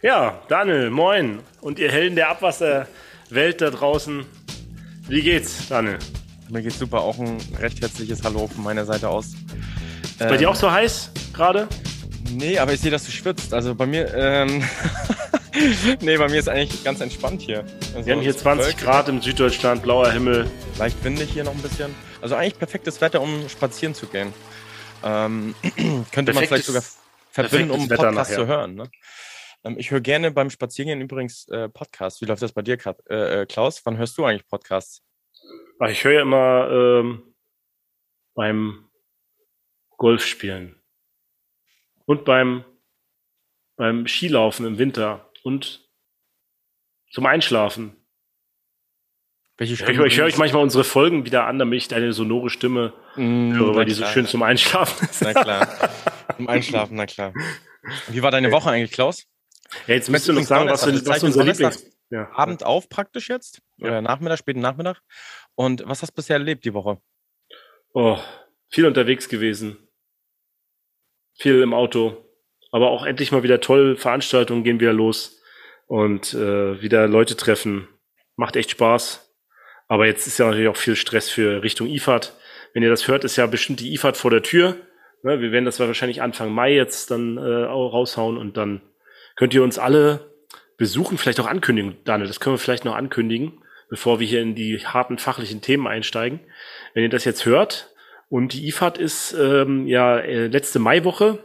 Ja, Daniel, moin. Und ihr Helden der Abwasserwelt da draußen. Wie geht's, Daniel? Mir geht's super. Auch ein recht herzliches Hallo von meiner Seite aus. Ist ähm, bei dir auch so heiß gerade? Nee, aber ich sehe, dass du schwitzt. Also bei mir, ähm, nee, bei mir ist eigentlich ganz entspannt hier. Also Wir haben hier 20 Grad im Süddeutschland, blauer Himmel. Leicht windig hier noch ein bisschen. Also eigentlich perfektes Wetter, um spazieren zu gehen. Ähm, könnte man vielleicht sogar verbinden, um Podcast zu hören. Ne? Ähm, ich höre gerne beim Spaziergehen übrigens äh, Podcasts. Wie läuft das bei dir, äh, äh, Klaus? Wann hörst du eigentlich Podcasts? Ach, ich höre ja immer ähm, beim Golfspielen und beim beim Skilaufen im Winter und zum Einschlafen. Welche Stimme ich höre euch manchmal unsere Folgen wieder an, damit ich deine sonore Stimme mm, höre, weil die so schön zum Einschlafen ist. Na klar. zum Einschlafen, na klar. Wie war deine Woche eigentlich, Klaus? Ja, jetzt müsst du noch sagen, was, du, was unser Lieblings... Ja. Abend auf praktisch jetzt, ja. oder Nachmittag, späten Nachmittag. Und was hast du bisher erlebt die Woche? Oh, viel unterwegs gewesen. Viel im Auto. Aber auch endlich mal wieder toll. Veranstaltungen gehen wieder los. Und äh, wieder Leute treffen. Macht echt Spaß. Aber jetzt ist ja natürlich auch viel Stress für Richtung IFAD. Wenn ihr das hört, ist ja bestimmt die IFAD vor der Tür. Ne, wir werden das wahrscheinlich Anfang Mai jetzt dann äh, raushauen und dann könnt ihr uns alle besuchen, vielleicht auch ankündigen, Daniel, das können wir vielleicht noch ankündigen, bevor wir hier in die harten fachlichen Themen einsteigen. Wenn ihr das jetzt hört und die IFAD ist ähm, ja äh, letzte Maiwoche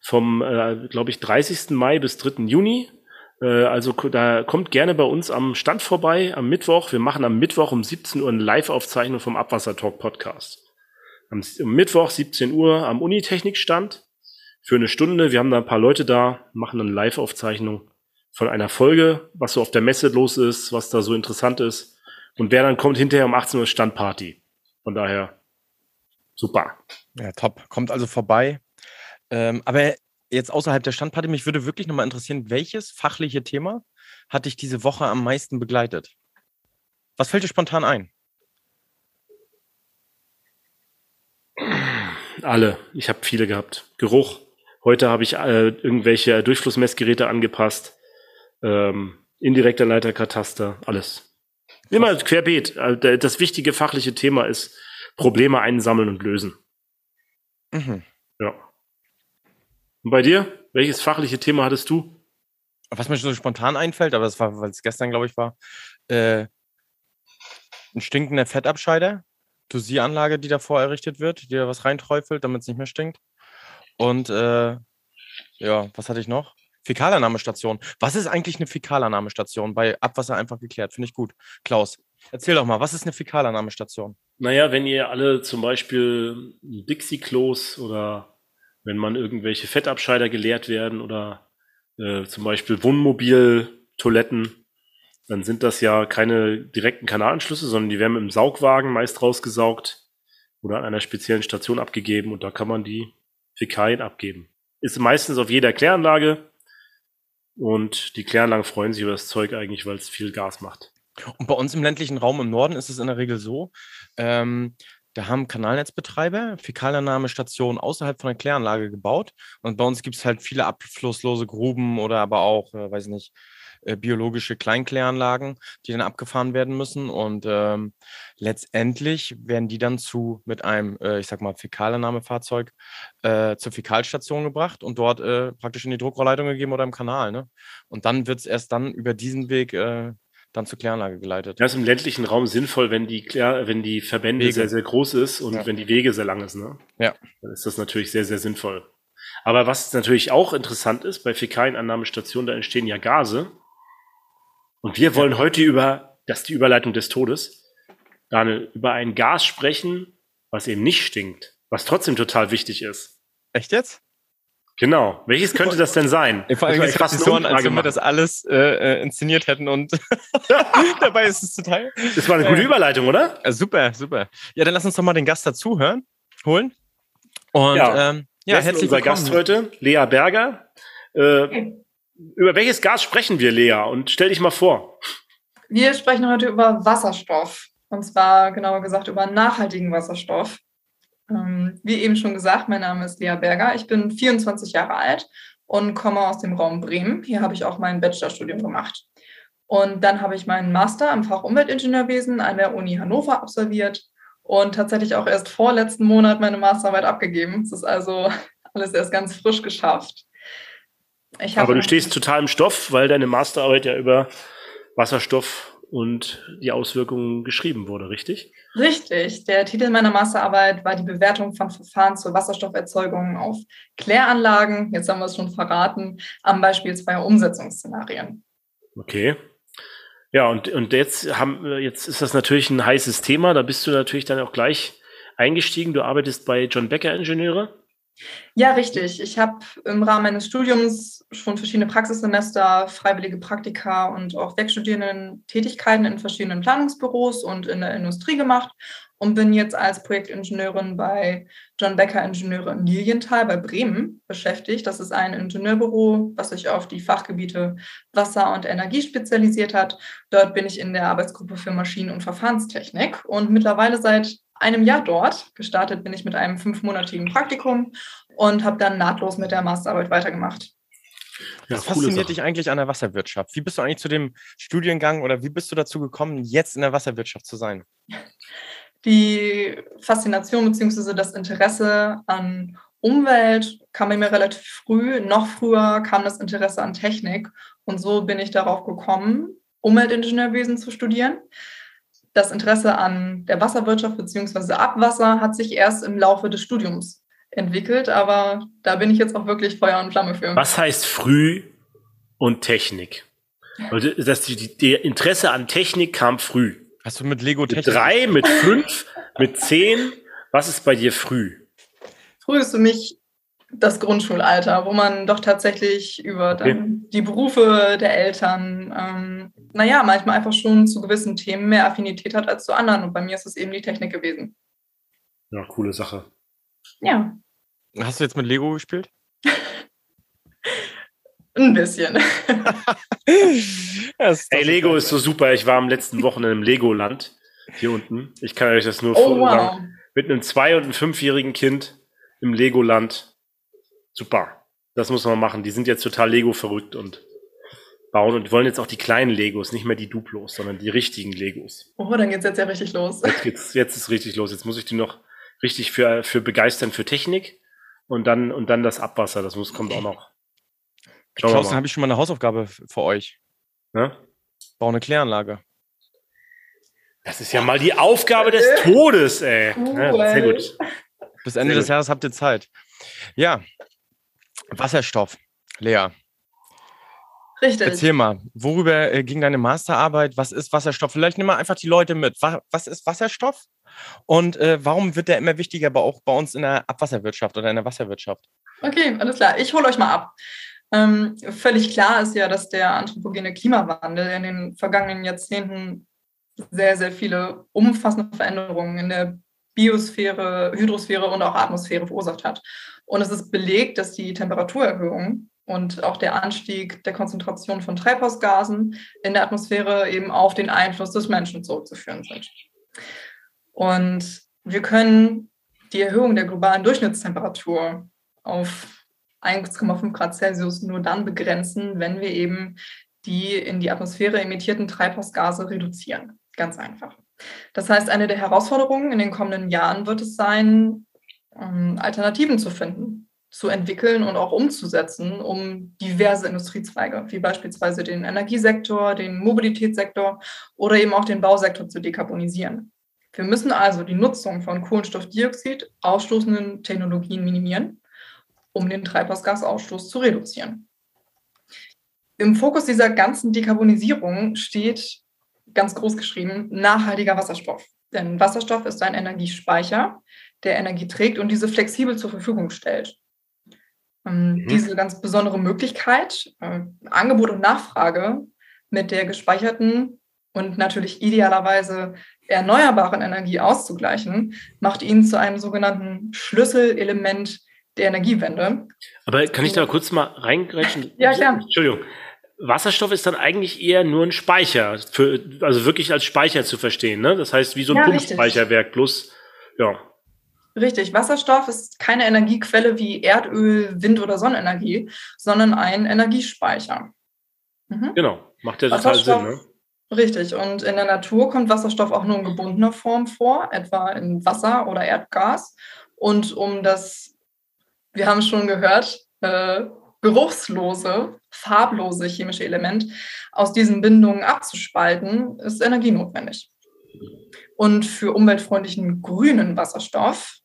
vom, äh, glaube ich, 30. Mai bis 3. Juni. Äh, also da kommt gerne bei uns am Stand vorbei am Mittwoch. Wir machen am Mittwoch um 17 Uhr eine Live-Aufzeichnung vom Abwasser Talk Podcast. Am, am Mittwoch 17 Uhr am Unitechnik-Stand für eine Stunde. Wir haben da ein paar Leute da, machen eine Live-Aufzeichnung von einer Folge, was so auf der Messe los ist, was da so interessant ist. Und wer dann kommt, hinterher um 18 Uhr Standparty. Von daher super. Ja, top. Kommt also vorbei. Ähm, aber jetzt außerhalb der Standparty, mich würde wirklich nochmal interessieren, welches fachliche Thema hat dich diese Woche am meisten begleitet? Was fällt dir spontan ein? Alle. Ich habe viele gehabt. Geruch, Heute habe ich äh, irgendwelche Durchflussmessgeräte angepasst, ähm, indirekter Leiterkataster, alles. Immer querbeet. Äh, das wichtige fachliche Thema ist Probleme einsammeln und lösen. Mhm. Ja. Und bei dir? Welches fachliche Thema hattest du? Was mir so spontan einfällt, aber das war, weil es gestern, glaube ich, war, äh, ein stinkender Fettabscheider. Dosieranlage, die davor errichtet wird, die da was reinträufelt, damit es nicht mehr stinkt. Und äh, ja, was hatte ich noch? Fäkalannahmestation. Was ist eigentlich eine Fäkalannahmestation? Bei Abwasser einfach geklärt. Finde ich gut. Klaus, erzähl doch mal, was ist eine Fäkalannahmestation? Naja, wenn ihr alle zum Beispiel Dixie-Klos oder wenn man irgendwelche Fettabscheider geleert werden oder äh, zum Beispiel Wohnmobil-Toiletten, dann sind das ja keine direkten Kanalanschlüsse, sondern die werden im Saugwagen meist rausgesaugt oder an einer speziellen Station abgegeben und da kann man die Fäkalien abgeben. Ist meistens auf jeder Kläranlage und die Kläranlagen freuen sich über das Zeug eigentlich, weil es viel Gas macht. Und bei uns im ländlichen Raum im Norden ist es in der Regel so, ähm, da haben Kanalnetzbetreiber Fäkalannahmestationen außerhalb von der Kläranlage gebaut. Und bei uns gibt es halt viele abflusslose Gruben oder aber auch, äh, weiß nicht, äh, biologische Kleinkläranlagen, die dann abgefahren werden müssen. Und ähm, letztendlich werden die dann zu mit einem, äh, ich sag mal, Fäkalannahmefahrzeug äh, zur Fäkalstation gebracht und dort äh, praktisch in die Druckrohrleitung gegeben oder im Kanal. Ne? Und dann wird es erst dann über diesen Weg äh, dann zur Kläranlage geleitet. Das ist im ländlichen Raum sinnvoll, wenn die, Klär wenn die Verbände Wege. sehr, sehr groß ist und ja. wenn die Wege sehr lang ist. Ne? Ja. Dann ist das natürlich sehr, sehr sinnvoll. Aber was natürlich auch interessant ist, bei Fäkalienannahmestationen, da entstehen ja Gase. Und wir wollen ja. heute über, das ist die Überleitung des Todes, Daniel, über ein Gas sprechen, was eben nicht stinkt, was trotzdem total wichtig ist. Echt jetzt? Genau. Welches könnte das denn sein? Vor allem ist fast so als wenn wir das alles äh, äh inszeniert hätten und dabei ist es total. Das war eine gute äh, Überleitung, oder? Äh, super, super. Ja, dann lass uns doch mal den Gast dazu hören, holen. Und ja, ähm, ja herzlich unser willkommen. Gast heute, Lea Berger. Äh, über welches Gas sprechen wir, Lea? Und stell dich mal vor. Wir sprechen heute über Wasserstoff. Und zwar genauer gesagt über nachhaltigen Wasserstoff. Ähm, wie eben schon gesagt, mein Name ist Lea Berger. Ich bin 24 Jahre alt und komme aus dem Raum Bremen. Hier habe ich auch mein Bachelorstudium gemacht. Und dann habe ich meinen Master im Fach Umweltingenieurwesen an der Uni Hannover absolviert und tatsächlich auch erst vorletzten Monat meine Masterarbeit abgegeben. Es ist also alles erst ganz frisch geschafft. Aber du stehst total im Stoff, weil deine Masterarbeit ja über Wasserstoff und die Auswirkungen geschrieben wurde, richtig? Richtig. Der Titel meiner Masterarbeit war die Bewertung von Verfahren zur Wasserstofferzeugung auf Kläranlagen, jetzt haben wir es schon verraten, am Beispiel zweier Umsetzungsszenarien. Okay. Ja, und, und jetzt haben jetzt ist das natürlich ein heißes Thema. Da bist du natürlich dann auch gleich eingestiegen. Du arbeitest bei John Becker Ingenieure. Ja, richtig. Ich habe im Rahmen meines Studiums schon verschiedene Praxissemester, freiwillige Praktika und auch Werkstudierenden Tätigkeiten in verschiedenen Planungsbüros und in der Industrie gemacht und bin jetzt als Projektingenieurin bei John Becker Ingenieure in Lilienthal bei Bremen beschäftigt. Das ist ein Ingenieurbüro, was sich auf die Fachgebiete Wasser und Energie spezialisiert hat. Dort bin ich in der Arbeitsgruppe für Maschinen- und Verfahrenstechnik und mittlerweile seit einem Jahr dort. Gestartet bin ich mit einem fünfmonatigen Praktikum und habe dann nahtlos mit der Masterarbeit weitergemacht. Ja, Was fasziniert dich eigentlich an der Wasserwirtschaft? Wie bist du eigentlich zu dem Studiengang oder wie bist du dazu gekommen, jetzt in der Wasserwirtschaft zu sein? Die Faszination bzw. das Interesse an Umwelt kam bei mir relativ früh. Noch früher kam das Interesse an Technik. Und so bin ich darauf gekommen, Umweltingenieurwesen zu studieren das Interesse an der Wasserwirtschaft bzw. Abwasser hat sich erst im Laufe des Studiums entwickelt, aber da bin ich jetzt auch wirklich Feuer und Flamme für. Was heißt früh und Technik? Also das, die, die Interesse an Technik kam früh. Hast du mit Lego Technik? Mit drei, mit fünf, mit zehn. Was ist bei dir früh? Früh ist für mich das Grundschulalter, wo man doch tatsächlich über dann die Berufe der Eltern, ähm, naja, manchmal einfach schon zu gewissen Themen mehr Affinität hat als zu anderen. Und bei mir ist es eben die Technik gewesen. Ja, coole Sache. Ja. Hast du jetzt mit Lego gespielt? Ein bisschen. Ey, Lego ist so super. Ich war am letzten Wochenende im Legoland hier unten. Ich kann euch das nur oh, wow. Mit einem zwei- und einem fünfjährigen Kind im Legoland super. Das muss man machen. Die sind jetzt total Lego verrückt und bauen und wollen jetzt auch die kleinen Legos, nicht mehr die Duplos, sondern die richtigen Legos. Oh, dann geht's jetzt ja richtig los. Jetzt geht's, jetzt ist richtig los. Jetzt muss ich die noch richtig für, für begeistern für Technik und dann, und dann das Abwasser. Das muss, kommt auch noch. Schauen Klaus, dann habe ich schon mal eine Hausaufgabe für euch. Ja? Bau eine Kläranlage. Das ist ja mal die Aufgabe des Todes, ey. Cool. Ja, sehr gut. Bis Ende sehr des gut. Jahres habt ihr Zeit. Ja, Wasserstoff, Lea. Richtig. Erzähl mal, worüber äh, ging deine Masterarbeit? Was ist Wasserstoff? Vielleicht nimm mal einfach die Leute mit. Was, was ist Wasserstoff? Und äh, warum wird der immer wichtiger, aber auch bei uns in der Abwasserwirtschaft oder in der Wasserwirtschaft? Okay, alles klar. Ich hole euch mal ab. Ähm, völlig klar ist ja, dass der anthropogene Klimawandel in den vergangenen Jahrzehnten sehr, sehr viele umfassende Veränderungen in der Biosphäre, Hydrosphäre und auch Atmosphäre verursacht hat. Und es ist belegt, dass die Temperaturerhöhung und auch der Anstieg der Konzentration von Treibhausgasen in der Atmosphäre eben auf den Einfluss des Menschen zurückzuführen sind. Und wir können die Erhöhung der globalen Durchschnittstemperatur auf 1,5 Grad Celsius nur dann begrenzen, wenn wir eben die in die Atmosphäre emittierten Treibhausgase reduzieren. Ganz einfach. Das heißt, eine der Herausforderungen in den kommenden Jahren wird es sein, ähm, Alternativen zu finden, zu entwickeln und auch umzusetzen, um diverse Industriezweige, wie beispielsweise den Energiesektor, den Mobilitätssektor oder eben auch den Bausektor zu dekarbonisieren. Wir müssen also die Nutzung von Kohlenstoffdioxid ausstoßenden Technologien minimieren, um den Treibhausgasausstoß zu reduzieren. Im Fokus dieser ganzen Dekarbonisierung steht ganz groß geschrieben nachhaltiger Wasserstoff. Denn Wasserstoff ist ein Energiespeicher, der Energie trägt und diese flexibel zur Verfügung stellt. Ähm, mhm. Diese ganz besondere Möglichkeit, äh, Angebot und Nachfrage mit der gespeicherten und natürlich idealerweise erneuerbaren Energie auszugleichen, macht ihn zu einem sogenannten Schlüsselelement der Energiewende. Aber kann ich da kurz mal reingreifen? ja, klar. Entschuldigung. Wasserstoff ist dann eigentlich eher nur ein Speicher, für, also wirklich als Speicher zu verstehen. Ne? Das heißt, wie so ein ja, Pumpspeicherwerk plus, ja. Richtig, Wasserstoff ist keine Energiequelle wie Erdöl, Wind- oder Sonnenenergie, sondern ein Energiespeicher. Mhm. Genau, macht ja total Sinn. Ne? Richtig, und in der Natur kommt Wasserstoff auch nur in gebundener Form vor, etwa in Wasser oder Erdgas. Und um das, wir haben es schon gehört, äh, geruchslose, farblose chemische Element aus diesen Bindungen abzuspalten, ist Energie notwendig. Und für umweltfreundlichen grünen Wasserstoff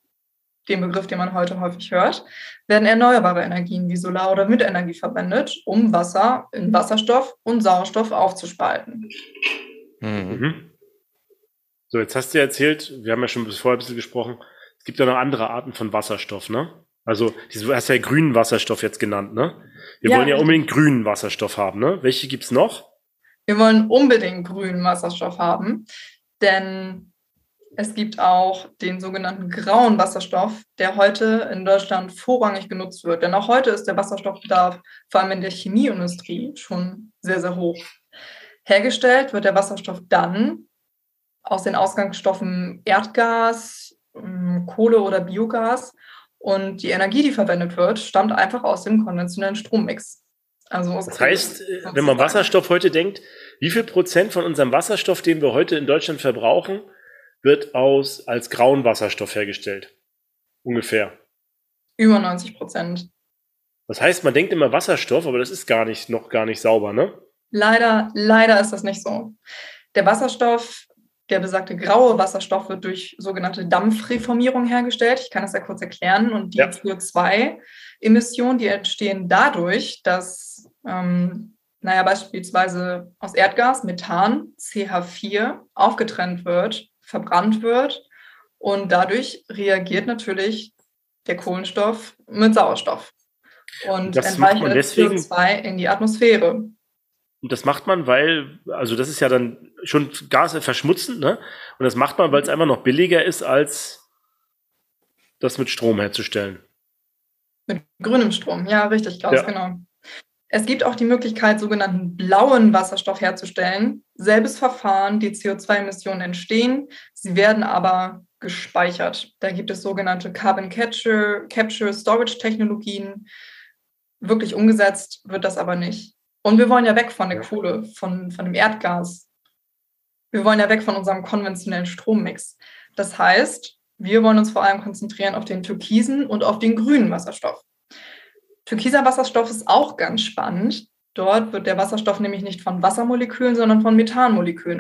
den Begriff, den man heute häufig hört, werden erneuerbare Energien wie Solar- oder Windenergie verwendet, um Wasser in Wasserstoff und Sauerstoff aufzuspalten. Mhm. mhm. So, jetzt hast du ja erzählt, wir haben ja schon vorher ein bisschen gesprochen, es gibt ja noch andere Arten von Wasserstoff, ne? Also, du hast ja grünen Wasserstoff jetzt genannt, ne? Wir ja, wollen ja unbedingt grünen Wasserstoff haben, ne? Welche gibt es noch? Wir wollen unbedingt grünen Wasserstoff haben, denn es gibt auch den sogenannten grauen Wasserstoff, der heute in Deutschland vorrangig genutzt wird. Denn auch heute ist der Wasserstoffbedarf vor allem in der Chemieindustrie schon sehr, sehr hoch. Hergestellt wird der Wasserstoff dann aus den Ausgangsstoffen Erdgas, ähm, Kohle oder Biogas. Und die Energie, die verwendet wird, stammt einfach aus dem konventionellen Strommix. Also das heißt, wenn man Wasserstoff heute denkt, wie viel Prozent von unserem Wasserstoff, den wir heute in Deutschland verbrauchen, wird aus, als grauen Wasserstoff hergestellt. Ungefähr. Über 90 Prozent. Das heißt, man denkt immer Wasserstoff, aber das ist gar nicht, noch gar nicht sauber, ne? Leider, leider ist das nicht so. Der Wasserstoff, der besagte graue Wasserstoff wird durch sogenannte Dampfreformierung hergestellt. Ich kann das ja kurz erklären. Und die ja. CO2-Emissionen, die entstehen dadurch, dass, ähm, naja, beispielsweise aus Erdgas Methan, CH4, aufgetrennt wird verbrannt wird. Und dadurch reagiert natürlich der Kohlenstoff mit Sauerstoff und das entweicht deswegen, CO2 in die Atmosphäre. Und das macht man, weil, also das ist ja dann schon Gas verschmutzend, ne? Und das macht man, weil es einfach noch billiger ist, als das mit Strom herzustellen. Mit grünem Strom, ja, richtig, Klaus, ja. genau. Es gibt auch die Möglichkeit, sogenannten blauen Wasserstoff herzustellen. Selbes Verfahren, die CO2-Emissionen entstehen, sie werden aber gespeichert. Da gibt es sogenannte Carbon Capture, Capture Storage Technologien. Wirklich umgesetzt wird das aber nicht. Und wir wollen ja weg von der Kohle, von, von dem Erdgas. Wir wollen ja weg von unserem konventionellen Strommix. Das heißt, wir wollen uns vor allem konzentrieren auf den türkisen und auf den grünen Wasserstoff. Türkiser Wasserstoff ist auch ganz spannend. Dort wird der Wasserstoff nämlich nicht von Wassermolekülen, sondern von Methanmolekülen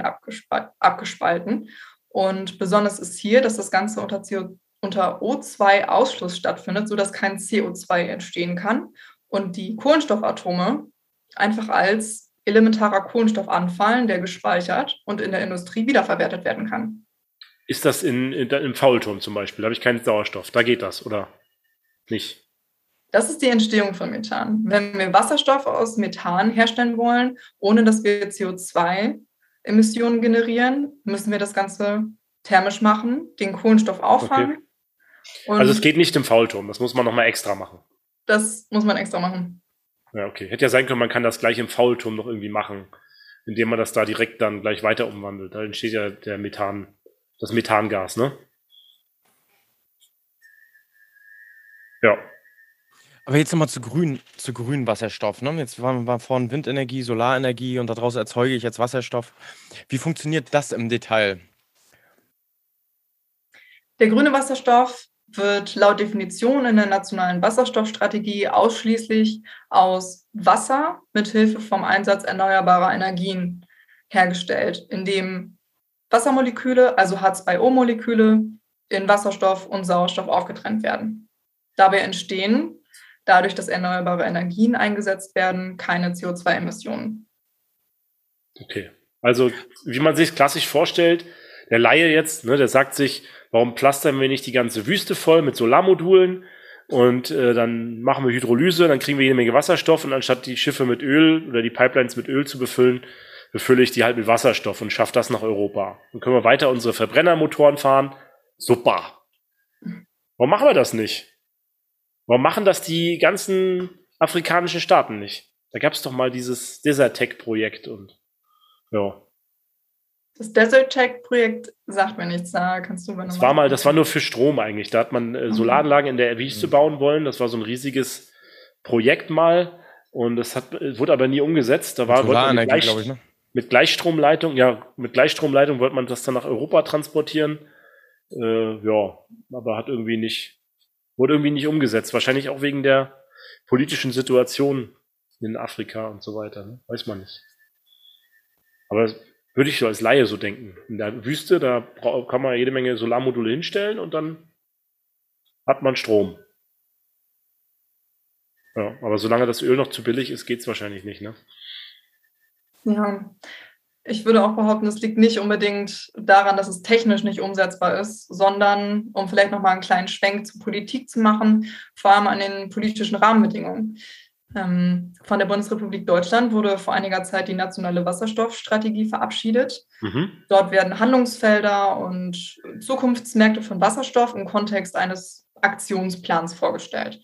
abgespalten. Und besonders ist hier, dass das Ganze unter, unter O2-Ausschluss stattfindet, sodass kein CO2 entstehen kann und die Kohlenstoffatome einfach als elementarer Kohlenstoff anfallen, der gespeichert und in der Industrie wiederverwertet werden kann. Ist das in, in, im Faulturm zum Beispiel? Da habe ich keinen Sauerstoff. Da geht das, oder nicht? Das ist die Entstehung von Methan. Wenn wir Wasserstoff aus Methan herstellen wollen, ohne dass wir CO2-Emissionen generieren, müssen wir das Ganze thermisch machen, den Kohlenstoff auffangen. Okay. Also es geht nicht im Faulturm, das muss man nochmal extra machen. Das muss man extra machen. Ja, okay. Hätte ja sein können, man kann das gleich im Faulturm noch irgendwie machen, indem man das da direkt dann gleich weiter umwandelt. Da entsteht ja der Methan, das Methangas, ne? Ja. Aber jetzt nochmal zu grün, zu grünen Wasserstoff. Ne? Jetzt waren wir vorhin Windenergie, Solarenergie und daraus erzeuge ich jetzt Wasserstoff. Wie funktioniert das im Detail? Der grüne Wasserstoff wird laut Definition in der nationalen Wasserstoffstrategie ausschließlich aus Wasser mit Hilfe vom Einsatz erneuerbarer Energien hergestellt, indem Wassermoleküle, also H2O-Moleküle, in Wasserstoff und Sauerstoff aufgetrennt werden. Dabei entstehen dadurch, dass erneuerbare Energien eingesetzt werden, keine CO2-Emissionen. Okay. Also, wie man sich klassisch vorstellt, der Laie jetzt, ne, der sagt sich, warum plastern wir nicht die ganze Wüste voll mit Solarmodulen und äh, dann machen wir Hydrolyse, dann kriegen wir jede Menge Wasserstoff und anstatt die Schiffe mit Öl oder die Pipelines mit Öl zu befüllen, befülle ich die halt mit Wasserstoff und schaffe das nach Europa. Dann können wir weiter unsere Verbrennermotoren fahren. Super. Warum machen wir das nicht? Warum machen das die ganzen afrikanischen Staaten nicht? Da gab es doch mal dieses Desertec-Projekt und ja. Das Desert Tech Projekt sagt mir nichts, da kannst du Das war mal, das war nur für Strom eigentlich. Da hat man äh, mhm. Solaranlagen in der Wüste mhm. bauen wollen. Das war so ein riesiges Projekt mal. Und das hat, wurde aber nie umgesetzt. Da war Solarenergie, glaube ich, ne? mit Gleichstromleitung, ja, mit Gleichstromleitung wollte man das dann nach Europa transportieren. Äh, ja, aber hat irgendwie nicht, wurde irgendwie nicht umgesetzt. Wahrscheinlich auch wegen der politischen Situation in Afrika und so weiter. Ne? Weiß man nicht. Aber würde ich so als Laie so denken. In der Wüste, da kann man jede Menge Solarmodule hinstellen und dann hat man Strom. Ja, aber solange das Öl noch zu billig ist, geht es wahrscheinlich nicht, ne? Ja, ich würde auch behaupten, es liegt nicht unbedingt daran, dass es technisch nicht umsetzbar ist, sondern um vielleicht nochmal einen kleinen Schwenk zur Politik zu machen, vor allem an den politischen Rahmenbedingungen. Ähm, von der Bundesrepublik Deutschland wurde vor einiger Zeit die nationale Wasserstoffstrategie verabschiedet. Mhm. Dort werden Handlungsfelder und Zukunftsmärkte von Wasserstoff im Kontext eines Aktionsplans vorgestellt.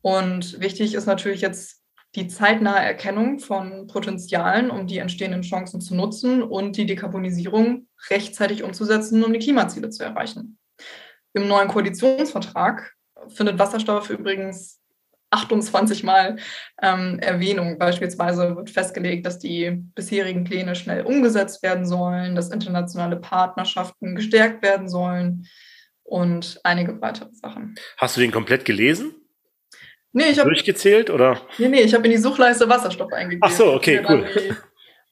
Und wichtig ist natürlich jetzt die zeitnahe Erkennung von Potenzialen, um die entstehenden Chancen zu nutzen und die Dekarbonisierung rechtzeitig umzusetzen, um die Klimaziele zu erreichen. Im neuen Koalitionsvertrag findet Wasserstoff übrigens 28 Mal ähm, Erwähnung. Beispielsweise wird festgelegt, dass die bisherigen Pläne schnell umgesetzt werden sollen, dass internationale Partnerschaften gestärkt werden sollen und einige weitere Sachen. Hast du den komplett gelesen? Nee, ich habe. Durchgezählt oder? Nee, nee, ich habe in die Suchleiste Wasserstoff eingegeben. Ach so, okay, cool. Die,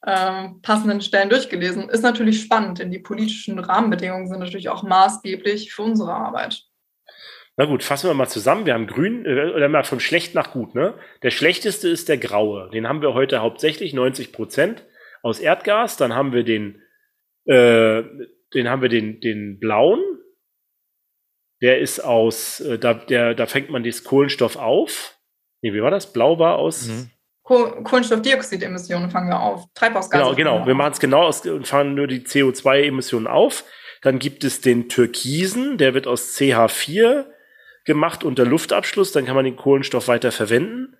ähm, passenden Stellen durchgelesen. Ist natürlich spannend, denn die politischen Rahmenbedingungen sind natürlich auch maßgeblich für unsere Arbeit. Na gut, fassen wir mal zusammen. Wir haben grün, äh, oder mal von schlecht nach gut, ne? Der schlechteste ist der graue. Den haben wir heute hauptsächlich 90 Prozent aus Erdgas. Dann haben wir den, äh, den haben wir den, den blauen, der ist aus, äh, da, der, da fängt man das Kohlenstoff auf. Nee, wie war das? Blau war aus. Mhm. Kohlenstoffdioxidemissionen fangen wir auf. Treibhausgase. Genau, genau. Wir machen es genau aus und fahren nur die CO2-Emissionen auf. Dann gibt es den Türkisen, der wird aus CH4 gemacht unter Luftabschluss. Dann kann man den Kohlenstoff weiter verwenden.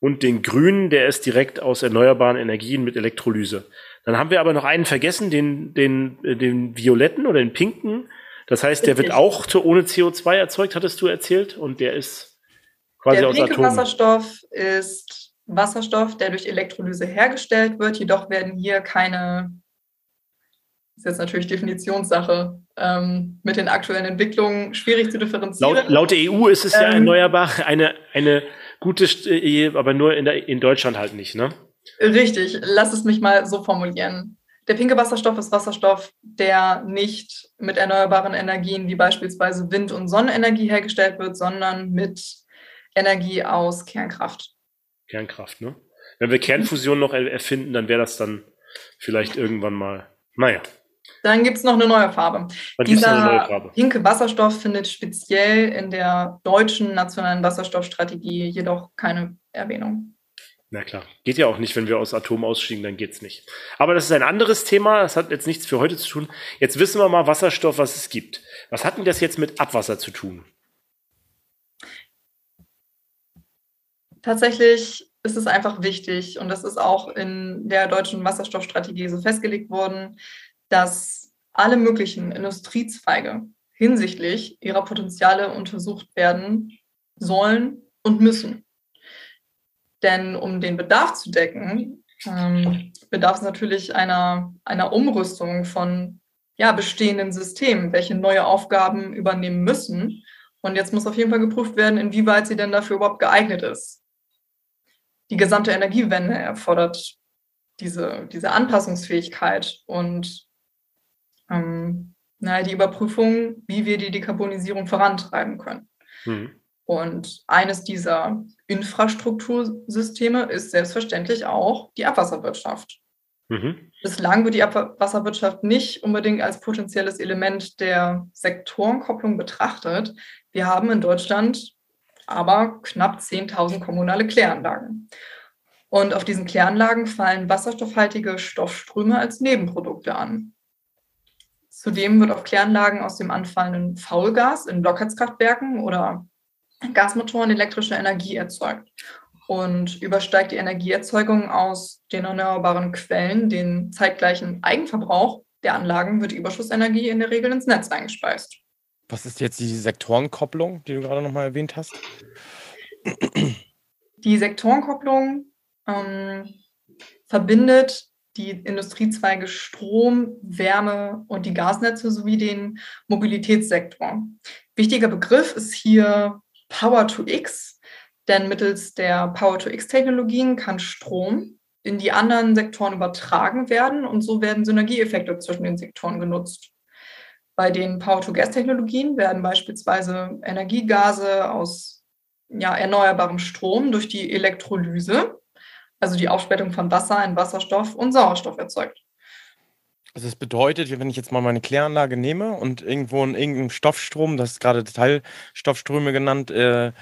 Und den grünen, der ist direkt aus erneuerbaren Energien mit Elektrolyse. Dann haben wir aber noch einen vergessen, den, den, äh, den violetten oder den pinken. Das heißt, der wird auch ohne CO2 erzeugt, hattest du erzählt, und der ist quasi der aus Atom. Wasserstoff ist Wasserstoff, der durch Elektrolyse hergestellt wird. Jedoch werden hier keine, das ist jetzt natürlich Definitionssache, ähm, mit den aktuellen Entwicklungen schwierig zu differenzieren. Laut, laut der EU ist es ähm, ja erneuerbar, eine, eine gute, aber nur in, der, in Deutschland halt nicht, ne? Richtig, lass es mich mal so formulieren. Der pinke Wasserstoff ist Wasserstoff, der nicht mit erneuerbaren Energien wie beispielsweise Wind- und Sonnenenergie hergestellt wird, sondern mit Energie aus Kernkraft. Kernkraft, ne? Wenn wir Kernfusion noch erfinden, dann wäre das dann vielleicht irgendwann mal. Naja. Dann gibt es noch eine neue Farbe. Dann Dieser neue Farbe. pinke Wasserstoff findet speziell in der deutschen nationalen Wasserstoffstrategie jedoch keine Erwähnung. Na klar. Geht ja auch nicht, wenn wir aus Atom ausstiegen, dann geht's nicht. Aber das ist ein anderes Thema. Das hat jetzt nichts für heute zu tun. Jetzt wissen wir mal Wasserstoff, was es gibt. Was hat denn das jetzt mit Abwasser zu tun? Tatsächlich ist es einfach wichtig und das ist auch in der deutschen Wasserstoffstrategie so festgelegt worden, dass alle möglichen Industriezweige hinsichtlich ihrer Potenziale untersucht werden sollen und müssen. Denn um den Bedarf zu decken, ähm, bedarf es natürlich einer, einer Umrüstung von ja, bestehenden Systemen, welche neue Aufgaben übernehmen müssen. Und jetzt muss auf jeden Fall geprüft werden, inwieweit sie denn dafür überhaupt geeignet ist. Die gesamte Energiewende erfordert diese, diese Anpassungsfähigkeit und ähm, naja, die Überprüfung, wie wir die Dekarbonisierung vorantreiben können. Mhm. Und eines dieser Infrastruktursysteme ist selbstverständlich auch die Abwasserwirtschaft. Mhm. Bislang wird die Abwasserwirtschaft nicht unbedingt als potenzielles Element der Sektorenkopplung betrachtet. Wir haben in Deutschland aber knapp 10.000 kommunale Kläranlagen. Und auf diesen Kläranlagen fallen wasserstoffhaltige Stoffströme als Nebenprodukte an. Zudem wird auf Kläranlagen aus dem anfallenden Faulgas in Blockheizkraftwerken oder Gasmotoren elektrische Energie erzeugt und übersteigt die Energieerzeugung aus den erneuerbaren Quellen den zeitgleichen Eigenverbrauch der Anlagen wird die Überschussenergie in der Regel ins Netz eingespeist. Was ist jetzt die Sektorenkopplung, die du gerade nochmal erwähnt hast? Die Sektorenkopplung ähm, verbindet die Industriezweige Strom, Wärme und die Gasnetze sowie den Mobilitätssektor. Wichtiger Begriff ist hier Power to X, denn mittels der Power to X-Technologien kann Strom in die anderen Sektoren übertragen werden und so werden Synergieeffekte zwischen den Sektoren genutzt. Bei den Power-to-Gas-Technologien werden beispielsweise Energiegase aus ja, erneuerbarem Strom durch die Elektrolyse, also die Aufspaltung von Wasser in Wasserstoff und Sauerstoff erzeugt. Also das bedeutet, wenn ich jetzt mal meine Kläranlage nehme und irgendwo in irgendeinem Stoffstrom, das ist gerade Teilstoffströme genannt, äh,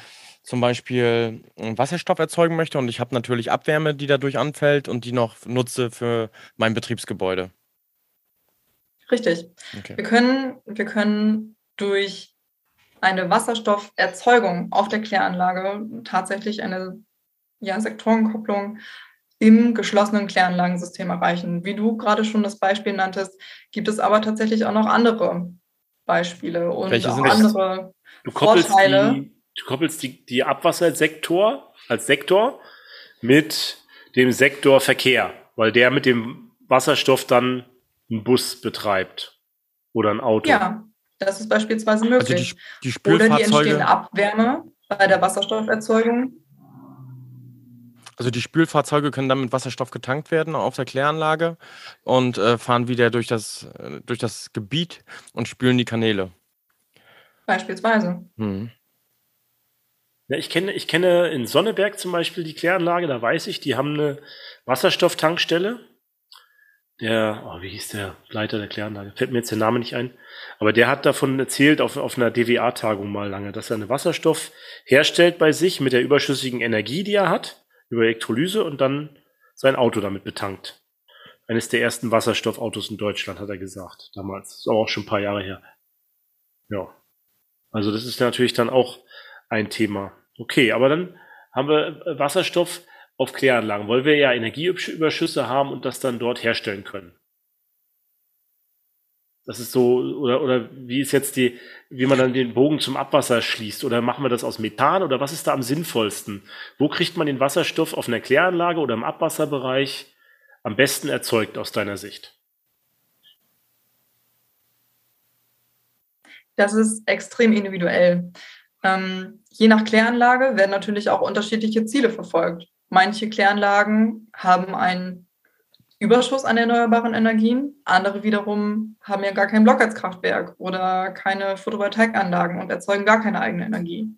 zum Beispiel Wasserstoff erzeugen möchte und ich habe natürlich Abwärme, die dadurch anfällt und die noch nutze für mein Betriebsgebäude. Richtig. Okay. Wir, können, wir können durch eine Wasserstofferzeugung auf der Kläranlage tatsächlich eine ja, Sektorenkopplung im geschlossenen Kläranlagensystem erreichen. Wie du gerade schon das Beispiel nanntest, gibt es aber tatsächlich auch noch andere Beispiele und Welche auch andere du Vorteile. Die, du koppelst die, die Abwassersektor als Sektor mit dem Sektor Verkehr, weil der mit dem Wasserstoff dann einen Bus betreibt oder ein Auto. Ja, das ist beispielsweise möglich. Also die, die oder die entstehende Abwärme bei der Wasserstofferzeugung. Also die Spülfahrzeuge können dann mit Wasserstoff getankt werden auf der Kläranlage und äh, fahren wieder durch das, äh, durch das Gebiet und spülen die Kanäle. Beispielsweise. Hm. Ja, ich kenne, ich kenne in Sonneberg zum Beispiel die Kläranlage, da weiß ich, die haben eine Wasserstofftankstelle der, oh, wie hieß der Leiter der Kläranlage? Fällt mir jetzt der Name nicht ein. Aber der hat davon erzählt auf, auf einer DWA-Tagung mal lange, dass er eine Wasserstoff herstellt bei sich mit der überschüssigen Energie, die er hat, über Elektrolyse und dann sein Auto damit betankt. Eines der ersten Wasserstoffautos in Deutschland, hat er gesagt, damals. Ist auch schon ein paar Jahre her. Ja. Also das ist natürlich dann auch ein Thema. Okay, aber dann haben wir Wasserstoff auf Kläranlagen, weil wir ja Energieüberschüsse haben und das dann dort herstellen können. Das ist so, oder, oder wie ist jetzt die, wie man dann den Bogen zum Abwasser schließt? Oder machen wir das aus Methan? Oder was ist da am sinnvollsten? Wo kriegt man den Wasserstoff auf einer Kläranlage oder im Abwasserbereich am besten erzeugt aus deiner Sicht? Das ist extrem individuell. Ähm, je nach Kläranlage werden natürlich auch unterschiedliche Ziele verfolgt. Manche Kläranlagen haben einen Überschuss an erneuerbaren Energien, andere wiederum haben ja gar kein Blockheizkraftwerk oder keine Photovoltaikanlagen und erzeugen gar keine eigene Energie.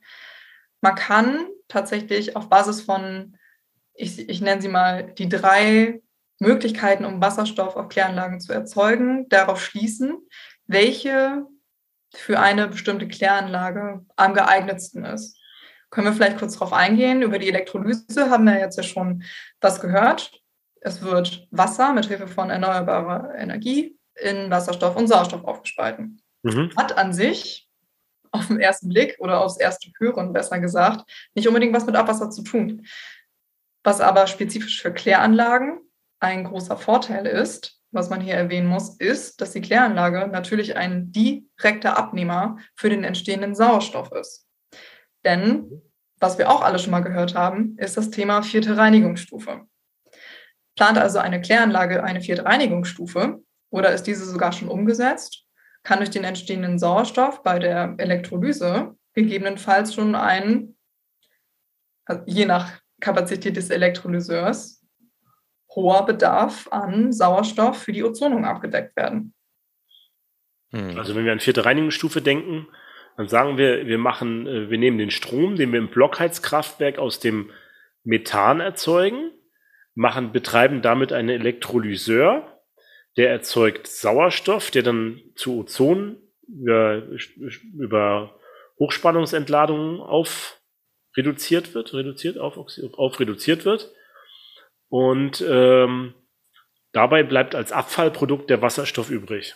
Man kann tatsächlich auf Basis von, ich, ich nenne sie mal, die drei Möglichkeiten, um Wasserstoff auf Kläranlagen zu erzeugen, darauf schließen, welche für eine bestimmte Kläranlage am geeignetsten ist. Können wir vielleicht kurz darauf eingehen? Über die Elektrolyse haben wir jetzt ja schon was gehört. Es wird Wasser mit Hilfe von erneuerbarer Energie in Wasserstoff und Sauerstoff aufgespalten. Mhm. Hat an sich auf den ersten Blick oder aufs erste Hören besser gesagt, nicht unbedingt was mit Abwasser zu tun. Was aber spezifisch für Kläranlagen ein großer Vorteil ist, was man hier erwähnen muss, ist, dass die Kläranlage natürlich ein direkter Abnehmer für den entstehenden Sauerstoff ist. Denn, was wir auch alle schon mal gehört haben, ist das Thema vierte Reinigungsstufe. Plant also eine Kläranlage eine vierte Reinigungsstufe oder ist diese sogar schon umgesetzt, kann durch den entstehenden Sauerstoff bei der Elektrolyse gegebenenfalls schon ein, also je nach Kapazität des Elektrolyseurs, hoher Bedarf an Sauerstoff für die Ozonung abgedeckt werden. Hm. Also wenn wir an vierte Reinigungsstufe denken, dann sagen wir, wir machen, äh, wir nehmen den Strom, den wir im Blockheizkraftwerk aus dem Methan erzeugen, machen, betreiben damit einen Elektrolyseur, der erzeugt Sauerstoff, der dann zu Ozon über, über Hochspannungsentladungen auf reduziert wird, reduziert auf, auf reduziert wird. Und ähm, dabei bleibt als Abfallprodukt der Wasserstoff übrig.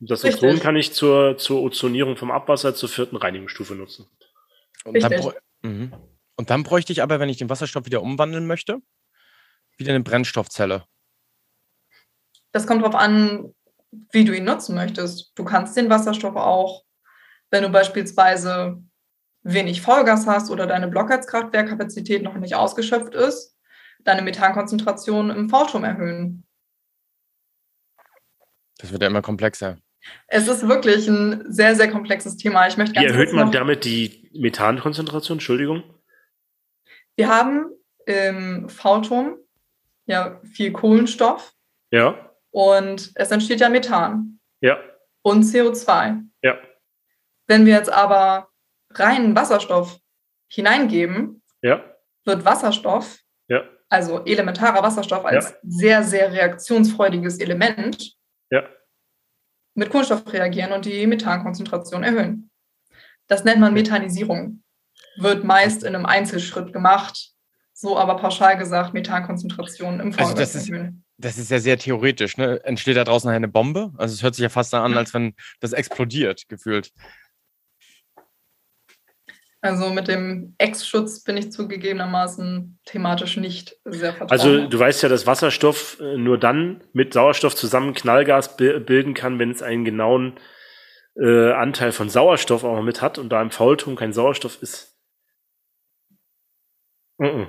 Das Richtig. Ozon kann ich zur, zur Ozonierung vom Abwasser zur vierten Reinigungsstufe nutzen. Und dann, mhm. Und dann, bräuchte ich aber, wenn ich den Wasserstoff wieder umwandeln möchte, wieder eine Brennstoffzelle. Das kommt darauf an, wie du ihn nutzen möchtest. Du kannst den Wasserstoff auch, wenn du beispielsweise wenig Vollgas hast oder deine Blockheizkraftwerkkapazität noch nicht ausgeschöpft ist, deine Methankonzentration im V-Turm erhöhen. Das wird ja immer komplexer. Es ist wirklich ein sehr, sehr komplexes Thema. Ich möchte Wie erhöht man damit die Methankonzentration? Entschuldigung. Wir haben im V-Turm ja viel Kohlenstoff. Ja. Und es entsteht ja Methan. Ja. Und CO2. Ja. Wenn wir jetzt aber reinen Wasserstoff hineingeben, ja. wird Wasserstoff, ja. also elementarer Wasserstoff als Ja. sehr, sehr reaktionsfreudiges Element, mit Kohlenstoff reagieren und die Methankonzentration erhöhen. Das nennt man Methanisierung. Wird meist in einem Einzelschritt gemacht, so aber pauschal gesagt Methankonzentration im Also Vollgas das ist-. Das ist ja sehr theoretisch. Ne? Entsteht da draußen eine Bombe? Also es hört sich ja fast an, als wenn das explodiert, gefühlt. Also mit dem Ex-Schutz bin ich zugegebenermaßen thematisch nicht sehr vertraut. Also du weißt ja, dass Wasserstoff äh, nur dann mit Sauerstoff zusammen Knallgas bi- bilden kann, wenn es einen genauen äh, Anteil von Sauerstoff auch mit hat und da im Faulturm kein Sauerstoff ist. Mhm.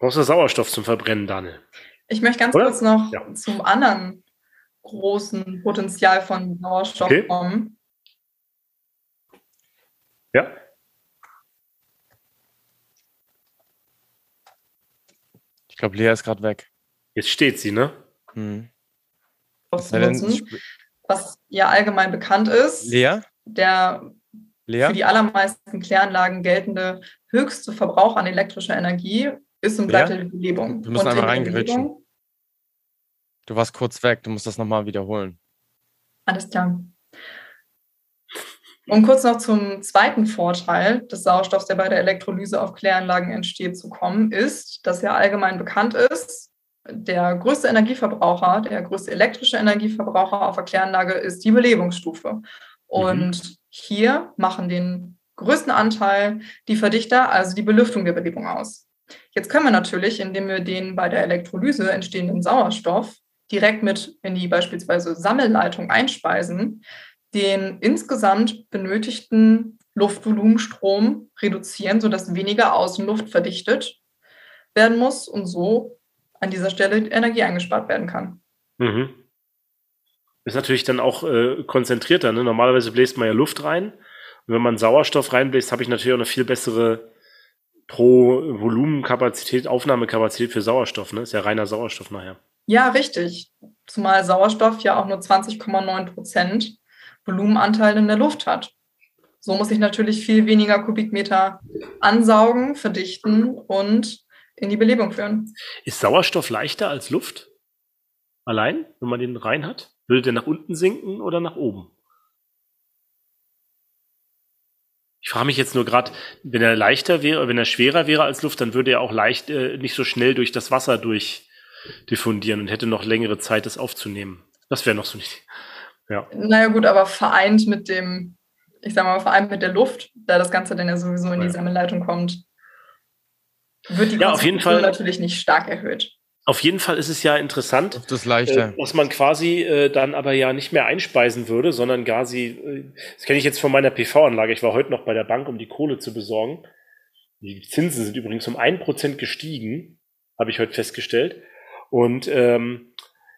Brauchst du Sauerstoff zum Verbrennen, Daniel? Ich möchte ganz Oder? kurz noch Ja. zum anderen großen Potenzial von Sauerstoff Okay. kommen. Ja? Ich glaube, Lea ist gerade weg. Jetzt steht sie, ne? Hm. sp- was ja allgemein bekannt ist. Lea? Der Lea? für die allermeisten Kläranlagen geltende höchste Verbrauch an elektrischer Energie ist und bleibt Ja? die Belebung. Wir müssen Und einmal der reingeritschen. Du warst kurz weg, du musst das nochmal wiederholen. Alles klar. Um kurz noch zum zweiten Vorteil des Sauerstoffs, der bei der Elektrolyse auf Kläranlagen entsteht, zu kommen, ist, dass ja allgemein bekannt ist, der größte Energieverbraucher, der größte elektrische Energieverbraucher auf der Kläranlage ist die Belebungsstufe. Und hier machen den größten Anteil die Verdichter, also die Belüftung der Belebung aus. Jetzt können wir natürlich, indem wir den bei der Elektrolyse entstehenden Sauerstoff direkt mit in die beispielsweise Sammelleitung einspeisen, den insgesamt benötigten Luftvolumenstrom reduzieren, sodass weniger Außenluft verdichtet werden muss und so an dieser Stelle Energie eingespart werden kann. Mhm. Ist natürlich dann auch äh, konzentrierter. Ne? Normalerweise bläst man ja Luft rein. Und wenn man Sauerstoff reinbläst, habe ich natürlich auch eine viel bessere pro Volumenkapazität, Aufnahmekapazität für Sauerstoff. Ne? Ist ja reiner Sauerstoff nachher. Ja, richtig. Zumal Sauerstoff ja auch nur 20,9 Prozent Volumenanteil in der Luft hat. So muss ich natürlich viel weniger Kubikmeter ansaugen, verdichten und in die Belebung führen. Ist Sauerstoff leichter als Luft? Allein, wenn man den rein hat? Würde der nach unten sinken oder nach oben? Ich frage mich jetzt nur gerade, wenn er leichter wäre, wenn er schwerer wäre als Luft, dann würde er auch leicht äh, nicht so schnell durch das Wasser durchdiffundieren und hätte noch längere Zeit, das aufzunehmen. Das wäre noch so nicht. Ja. Naja gut, aber vereint mit dem, ich sag mal, vereint mit der Luft, da das Ganze dann ja sowieso in die Ja. Sammelleitung kommt, wird die Ja, auf jeden Fall. natürlich nicht stark erhöht. Auf jeden Fall ist es ja interessant, Das leichter. äh, dass man quasi äh, dann aber ja nicht mehr einspeisen würde, sondern quasi, äh, das kenne ich jetzt von meiner PV-Anlage, ich war heute noch bei der Bank, um die Kohle zu besorgen. Die Zinsen sind übrigens um ein Prozent gestiegen, habe ich heute festgestellt. Und ähm,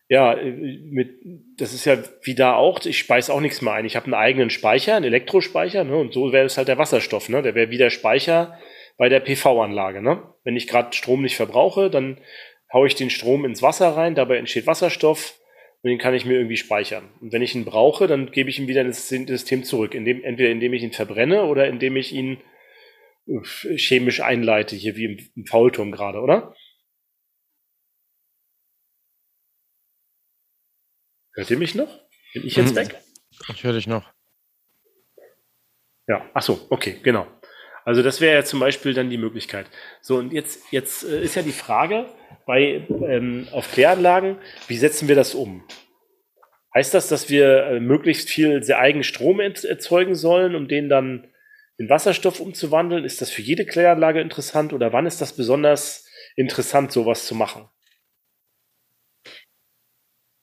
ja, äh, mit, das ist ja wie da auch, ich speise auch nichts mehr ein. Ich habe einen eigenen Speicher, einen Elektrospeicher, ne, und so wäre es halt der Wasserstoff, ne? Der wäre wie der Speicher bei der PV-Anlage, ne? Wenn ich gerade Strom nicht verbrauche, dann haue ich den Strom ins Wasser rein, dabei entsteht Wasserstoff und den kann ich mir irgendwie speichern. Und wenn ich ihn brauche, dann gebe ich ihn wieder ins System zurück, indem, entweder indem ich ihn verbrenne oder indem ich ihn chemisch einleite, hier wie im, im Faulturm gerade, oder? Hört ihr mich noch? Bin ich jetzt Mhm. weg? Ich höre dich noch. Ja, ach so, okay, genau. Also das wäre ja zum Beispiel dann die Möglichkeit. So, und jetzt, jetzt äh, ist ja die Frage bei ähm, auf Kläranlagen, wie setzen wir das um? Heißt das, dass wir äh, möglichst viel sehr eigenen Strom erzeugen sollen, um den dann in Wasserstoff umzuwandeln? Ist das für jede Kläranlage interessant oder wann ist das besonders interessant, sowas zu machen?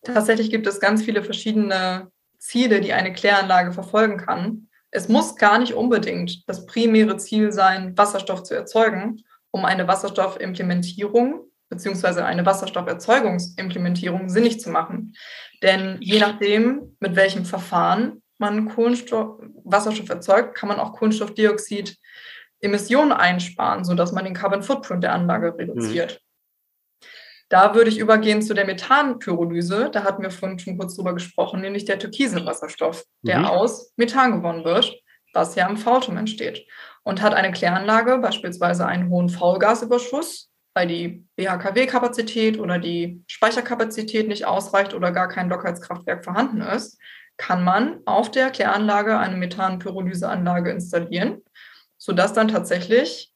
tatsächlich gibt es ganz viele verschiedene Ziele, die eine Kläranlage verfolgen kann. Es muss gar nicht unbedingt das primäre Ziel sein, Wasserstoff zu erzeugen, um eine Wasserstoffimplementierung bzw. eine Wasserstofferzeugungsimplementierung sinnig zu machen. Denn je nachdem, mit welchem Verfahren man Kohlenstoff, Wasserstoff erzeugt, kann man auch Kohlenstoffdioxid Emissionen einsparen, sodass man den Carbon Footprint der Anlage reduziert. Da würde ich übergehen zu der Methanpyrolyse. Da hatten wir vorhin schon kurz drüber gesprochen, nämlich der türkisen Wasserstoff, der mhm. aus Methan gewonnen wird, was ja im Faultum entsteht. Und hat eine Kläranlage, beispielsweise einen hohen Faulgasüberschuss, weil die BHKW-Kapazität oder die Speicherkapazität nicht ausreicht oder gar kein Blockheizkraftwerk vorhanden ist, kann man auf der Kläranlage eine Methanpyrolyseanlage installieren, sodass dann tatsächlich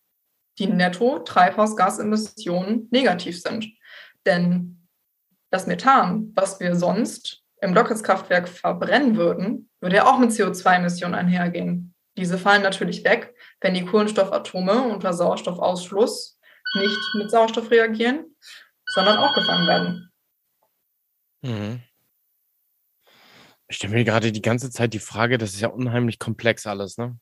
die Netto-Treibhausgasemissionen negativ sind. Denn das Methan, was wir sonst im Blockheizkraftwerk verbrennen würden, würde ja auch mit CO2-Emissionen einhergehen. Diese fallen natürlich weg, wenn die Kohlenstoffatome unter Sauerstoffausschluss nicht mit Sauerstoff reagieren, sondern aufgefangen werden. Mhm. Ich stelle mir gerade die ganze Zeit die Frage, das ist ja unheimlich komplex alles, ne?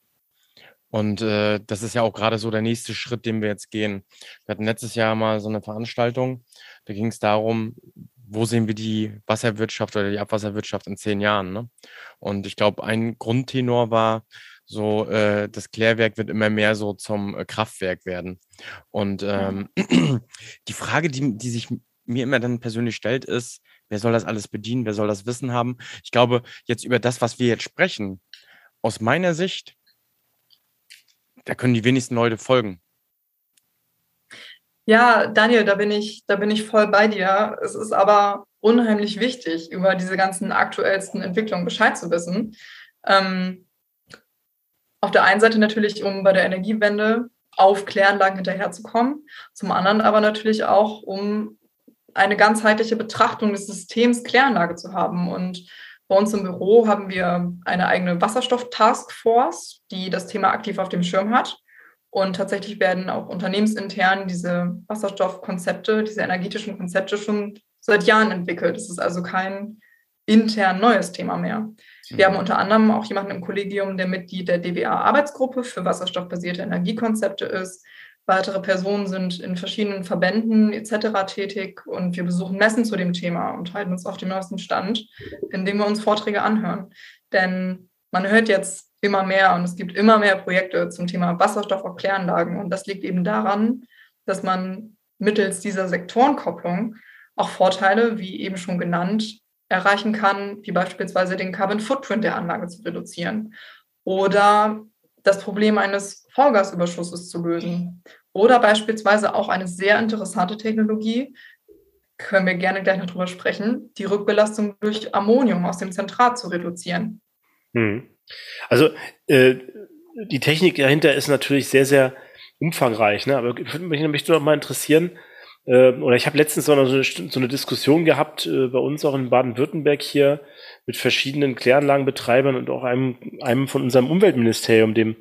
Und äh, das ist ja auch gerade so der nächste Schritt, den wir jetzt gehen. Wir hatten letztes Jahr mal so eine Veranstaltung, da ging es darum, wo sehen wir die Wasserwirtschaft oder die Abwasserwirtschaft in zehn Jahren. Ne? Und ich glaube, ein Grundtenor war, so äh, das Klärwerk wird immer mehr so zum äh, Kraftwerk werden. Und ähm, die Frage, die, die sich mir immer dann persönlich stellt, ist, wer soll das alles bedienen, wer soll das Wissen haben? Ich glaube, jetzt über das, was wir jetzt sprechen, aus meiner Sicht, da können die wenigsten Leute folgen. Ja, Daniel, da bin ich, da bin ich voll bei dir. Es ist aber unheimlich wichtig, über diese ganzen aktuellsten Entwicklungen Bescheid zu wissen. Ähm, auf der einen Seite natürlich, um bei der Energiewende auf Kläranlagen hinterherzukommen, zum anderen aber natürlich auch, um eine ganzheitliche Betrachtung des Systems Kläranlage zu haben. Und bei uns im Büro haben wir eine eigene Wasserstoff-Taskforce, die das Thema aktiv auf dem Schirm hat. Und tatsächlich werden auch unternehmensintern diese Wasserstoffkonzepte, diese energetischen Konzepte schon seit Jahren entwickelt. Es ist also kein intern neues Thema mehr. Wir haben mhm. unter anderem auch jemanden im Kollegium, der Mitglied der DWA-Arbeitsgruppe für wasserstoffbasierte Energiekonzepte ist. Weitere Personen sind in verschiedenen Verbänden etc. tätig und wir besuchen Messen zu dem Thema und halten uns auf dem neuesten Stand, indem wir uns Vorträge anhören. Denn man hört jetzt immer mehr und es gibt immer mehr Projekte zum Thema Wasserstoff auf Kläranlagen und das liegt eben daran, dass man mittels dieser Sektorenkopplung auch Vorteile, wie eben schon genannt, erreichen kann, wie beispielsweise den Carbon Footprint der Anlage zu reduzieren oder das Problem eines Vorgasüberschusses zu lösen oder beispielsweise auch eine sehr interessante Technologie, können wir gerne gleich noch drüber sprechen, die Rückbelastung durch Ammonium aus dem Zentrat zu reduzieren. Hm. Also äh, die Technik dahinter ist natürlich sehr, sehr umfangreich. Ne? Aber ich würde mich, mich doch mal interessieren, äh, oder ich habe letztens so eine, so eine Diskussion gehabt äh, bei uns auch in Baden-Württemberg hier mit verschiedenen Kläranlagenbetreibern und auch einem, einem von unserem Umweltministerium, dem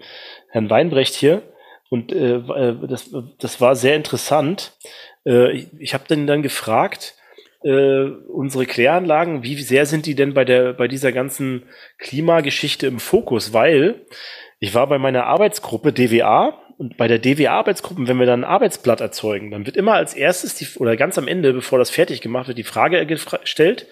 Herrn Weinbrecht hier. Und äh, äh das, das war sehr interessant. Äh, ich ich habe dann dann gefragt, äh, unsere Kläranlagen, wie sehr sind die denn bei der bei dieser ganzen Klimageschichte im Fokus? Weil ich war bei meiner Arbeitsgruppe DWA und bei der DWA-Arbeitsgruppe, wenn wir dann ein Arbeitsblatt erzeugen, dann wird immer als erstes die, oder ganz am Ende, bevor das fertig gemacht wird, die Frage gestellt,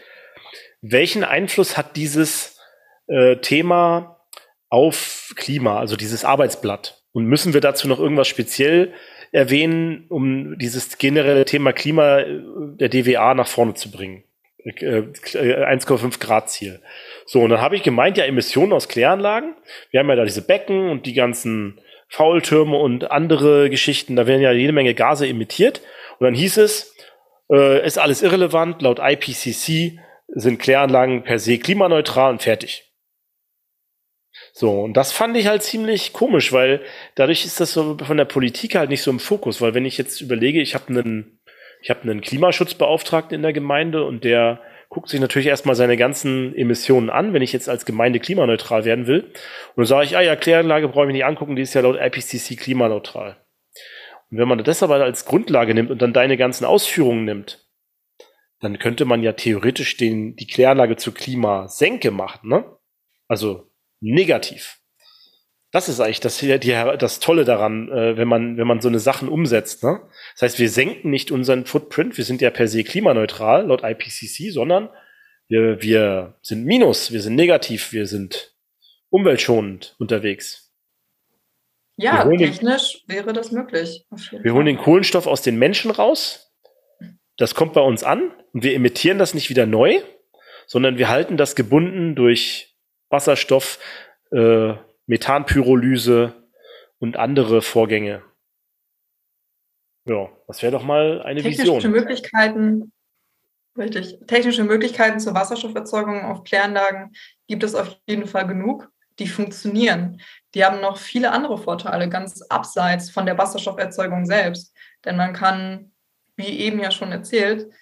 welchen Einfluss hat dieses äh, Thema auf Klima, also dieses Arbeitsblatt? Und müssen wir dazu noch irgendwas speziell erwähnen, um dieses generelle Thema Klima äh, der DWA nach vorne zu bringen? 1,5 äh, Grad Ziel. So, und dann habe ich gemeint, ja, Emissionen aus Kläranlagen. Wir haben ja da diese Becken und die ganzen Faultürme und andere Geschichten, da werden ja jede Menge Gase emittiert. Und dann hieß es, äh, ist alles irrelevant, laut IPCC sind Kläranlagen per se klimaneutral und fertig. So, und das fand ich halt ziemlich komisch, weil dadurch ist das so von der Politik halt nicht so im Fokus, weil wenn ich jetzt überlege, ich habe einen, ich habe einen Klimaschutzbeauftragten in der Gemeinde und der guckt sich natürlich erstmal seine ganzen Emissionen an, wenn ich jetzt als Gemeinde klimaneutral werden will. Und dann sage ich, ah ja, Kläranlage brauche ich nicht angucken, die ist ja laut IPCC klimaneutral. Und wenn man das aber als Grundlage nimmt und dann deine ganzen Ausführungen nimmt, dann könnte man ja theoretisch den, die Kläranlage zur Klimasenke machen, ne? Also negativ. Das ist eigentlich das, die, das Tolle daran, äh, wenn man, wenn man so eine Sachen umsetzt. Ne? Das heißt, wir senken nicht unseren Footprint, wir sind ja per se klimaneutral laut IPCC, sondern wir, wir sind minus, wir sind negativ, wir sind umweltschonend unterwegs. Ja, technisch den, wäre das möglich. Wir holen den Kohlenstoff aus den Menschen raus. Das kommt bei uns an und wir emittieren das nicht wieder neu, sondern wir halten das gebunden durch Wasserstoff, äh, Methanpyrolyse und andere Vorgänge. Ja, das wäre doch mal eine Technische Vision. Möglichkeiten, richtig. Technische Möglichkeiten zur Wasserstofferzeugung auf Kläranlagen gibt es auf jeden Fall genug. Die funktionieren. Die haben noch viele andere Vorteile, ganz abseits von der Wasserstofferzeugung selbst. Denn man kann, wie eben ja schon erzählt,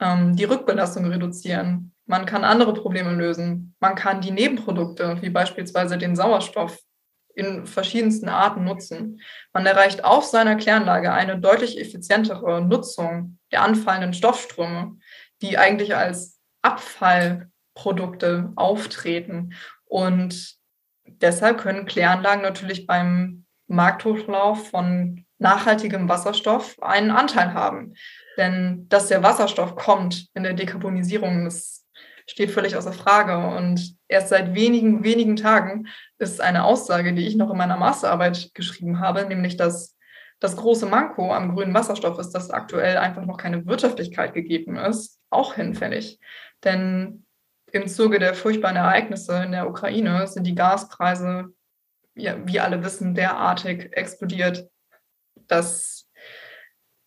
ähm, die Rückbelastung reduzieren. Man kann andere Probleme lösen. Man kann die Nebenprodukte, wie beispielsweise den Sauerstoff, in verschiedensten Arten nutzen. Man erreicht auf seiner Kläranlage eine deutlich effizientere Nutzung der anfallenden Stoffströme, die eigentlich als Abfallprodukte auftreten. Und deshalb können Kläranlagen natürlich beim Markthochlauf von nachhaltigem Wasserstoff einen Anteil haben. Denn dass der Wasserstoff kommt in der Dekarbonisierung, das steht völlig außer Frage. Und erst seit wenigen, wenigen Tagen ist eine Aussage, die ich noch in meiner Masterarbeit geschrieben habe, nämlich dass das große Manko am grünen Wasserstoff ist, dass aktuell einfach noch keine Wirtschaftlichkeit gegeben ist, auch hinfällig. Denn im Zuge der furchtbaren Ereignisse in der Ukraine sind die Gaspreise, ja, wie alle wissen, derartig explodiert, dass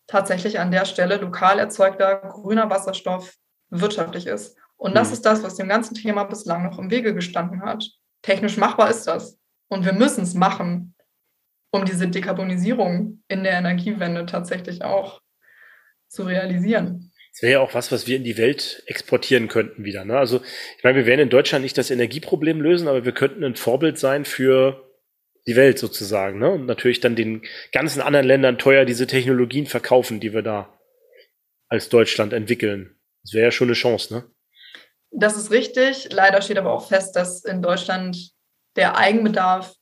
tatsächlich an der Stelle lokal erzeugter grüner Wasserstoff wirtschaftlich ist. Und das mhm. ist das, was dem ganzen Thema bislang noch im Wege gestanden hat. Technisch machbar ist das. Und wir müssen es machen, um diese Dekarbonisierung in der Energiewende tatsächlich auch zu realisieren. Das wäre ja auch was, was wir in die Welt exportieren könnten wieder. Ne? Also ich meine, wir werden in Deutschland nicht das Energieproblem lösen, aber wir könnten ein Vorbild sein für die Welt sozusagen. Ne? Und natürlich dann den ganzen anderen Ländern teuer diese Technologien verkaufen, die wir da als Deutschland entwickeln. Das wäre ja schon eine Chance, ne? Das ist richtig. Leider steht aber auch fest, dass in Deutschland der Eigenbedarf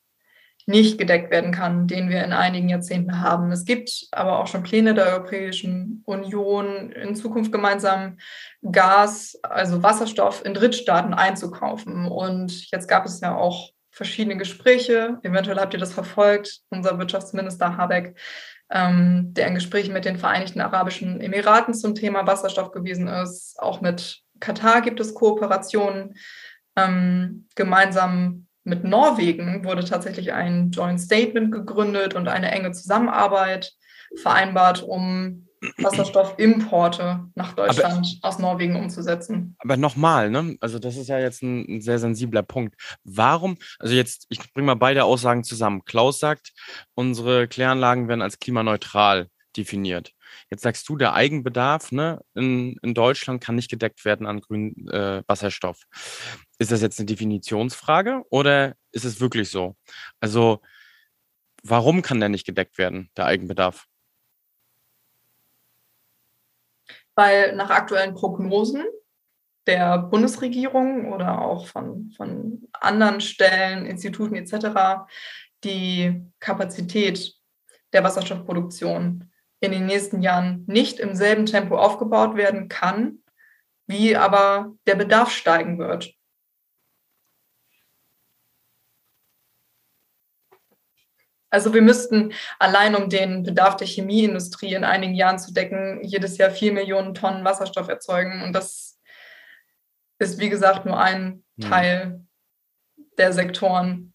nicht gedeckt werden kann, den wir in einigen Jahrzehnten haben. Es gibt aber auch schon Pläne der Europäischen Union, in Zukunft gemeinsam Gas, also Wasserstoff in Drittstaaten einzukaufen. Und jetzt gab es ja auch verschiedene Gespräche. Eventuell habt ihr das verfolgt. Unser Wirtschaftsminister Habeck, ähm, der in Gesprächen mit den Vereinigten Arabischen Emiraten zum Thema Wasserstoff gewesen ist, auch mit Katar gibt es Kooperationen. Ähm, gemeinsam mit Norwegen wurde tatsächlich ein Joint Statement gegründet und eine enge Zusammenarbeit vereinbart, um Wasserstoffimporte nach Deutschland aber, aus Norwegen umzusetzen. Aber nochmal, ne? also das ist ja jetzt ein, ein, sehr sensibler Punkt. Warum, also jetzt, ich bringe mal beide Aussagen zusammen. Klaus sagt, unsere Kläranlagen werden als klimaneutral definiert. Jetzt sagst du, der Eigenbedarf ne, in, in Deutschland kann nicht gedeckt werden an grünem äh, Wasserstoff. Ist das jetzt eine Definitionsfrage oder ist es wirklich so? Also, warum kann der nicht gedeckt werden, der Eigenbedarf? Weil nach aktuellen Prognosen der Bundesregierung oder auch von, von anderen Stellen, Instituten etc. die Kapazität der Wasserstoffproduktion in den nächsten Jahren nicht im selben Tempo aufgebaut werden kann, wie aber der Bedarf steigen wird. Also wir müssten allein um den Bedarf der Chemieindustrie in einigen Jahren zu decken, jedes Jahr vier Millionen Tonnen Wasserstoff erzeugen. Und das ist, wie gesagt, nur ein hm. Teil der Sektoren,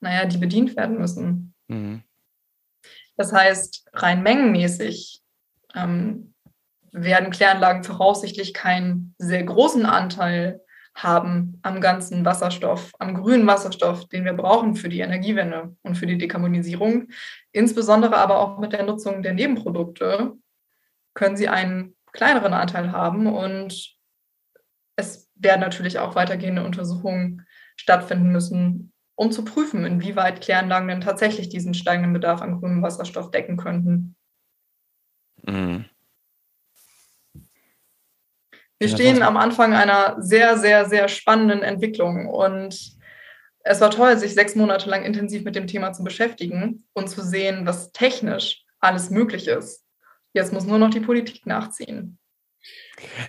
naja, die bedient werden müssen. Mhm. Das heißt, rein mengenmäßig ähm, werden Kläranlagen voraussichtlich keinen sehr großen Anteil haben am ganzen Wasserstoff, am grünen Wasserstoff, den wir brauchen für die Energiewende und für die Dekarbonisierung. Insbesondere aber auch mit der Nutzung der Nebenprodukte können sie einen kleineren Anteil haben und es werden natürlich auch weitergehende Untersuchungen stattfinden müssen, um zu prüfen, inwieweit Kläranlagen denn tatsächlich diesen steigenden Bedarf an grünem Wasserstoff decken könnten. Mhm. Wir stehen am Anfang einer sehr, sehr, sehr spannenden Entwicklung und es war toll, sich sechs Monate lang intensiv mit dem Thema zu beschäftigen und zu sehen, was technisch alles möglich ist. Jetzt muss nur noch die Politik nachziehen.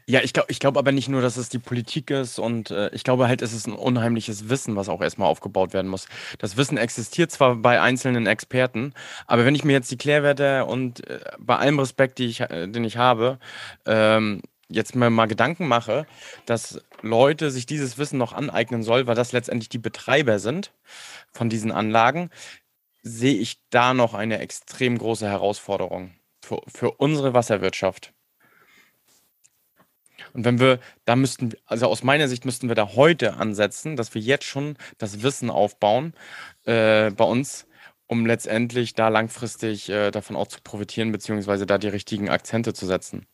Ja, ich glaube ich glaube aber nicht nur, dass es die Politik ist und äh, ich glaube halt, es ist ein unheimliches Wissen, was auch erstmal aufgebaut werden muss. Das Wissen existiert zwar bei einzelnen Experten, aber wenn ich mir jetzt die Klärwerte und äh, bei allem Respekt, ich, äh, den ich habe, ähm, jetzt mir mal Gedanken mache, dass Leute sich dieses Wissen noch aneignen soll, weil das letztendlich die Betreiber sind von diesen Anlagen, sehe ich da noch eine extrem große Herausforderung für, für unsere Wasserwirtschaft. Und wenn wir, da müssten, also aus meiner Sicht müssten wir da heute ansetzen, dass wir jetzt schon das Wissen aufbauen äh, bei uns, um letztendlich da langfristig äh, davon auch zu profitieren, beziehungsweise da die richtigen Akzente zu setzen.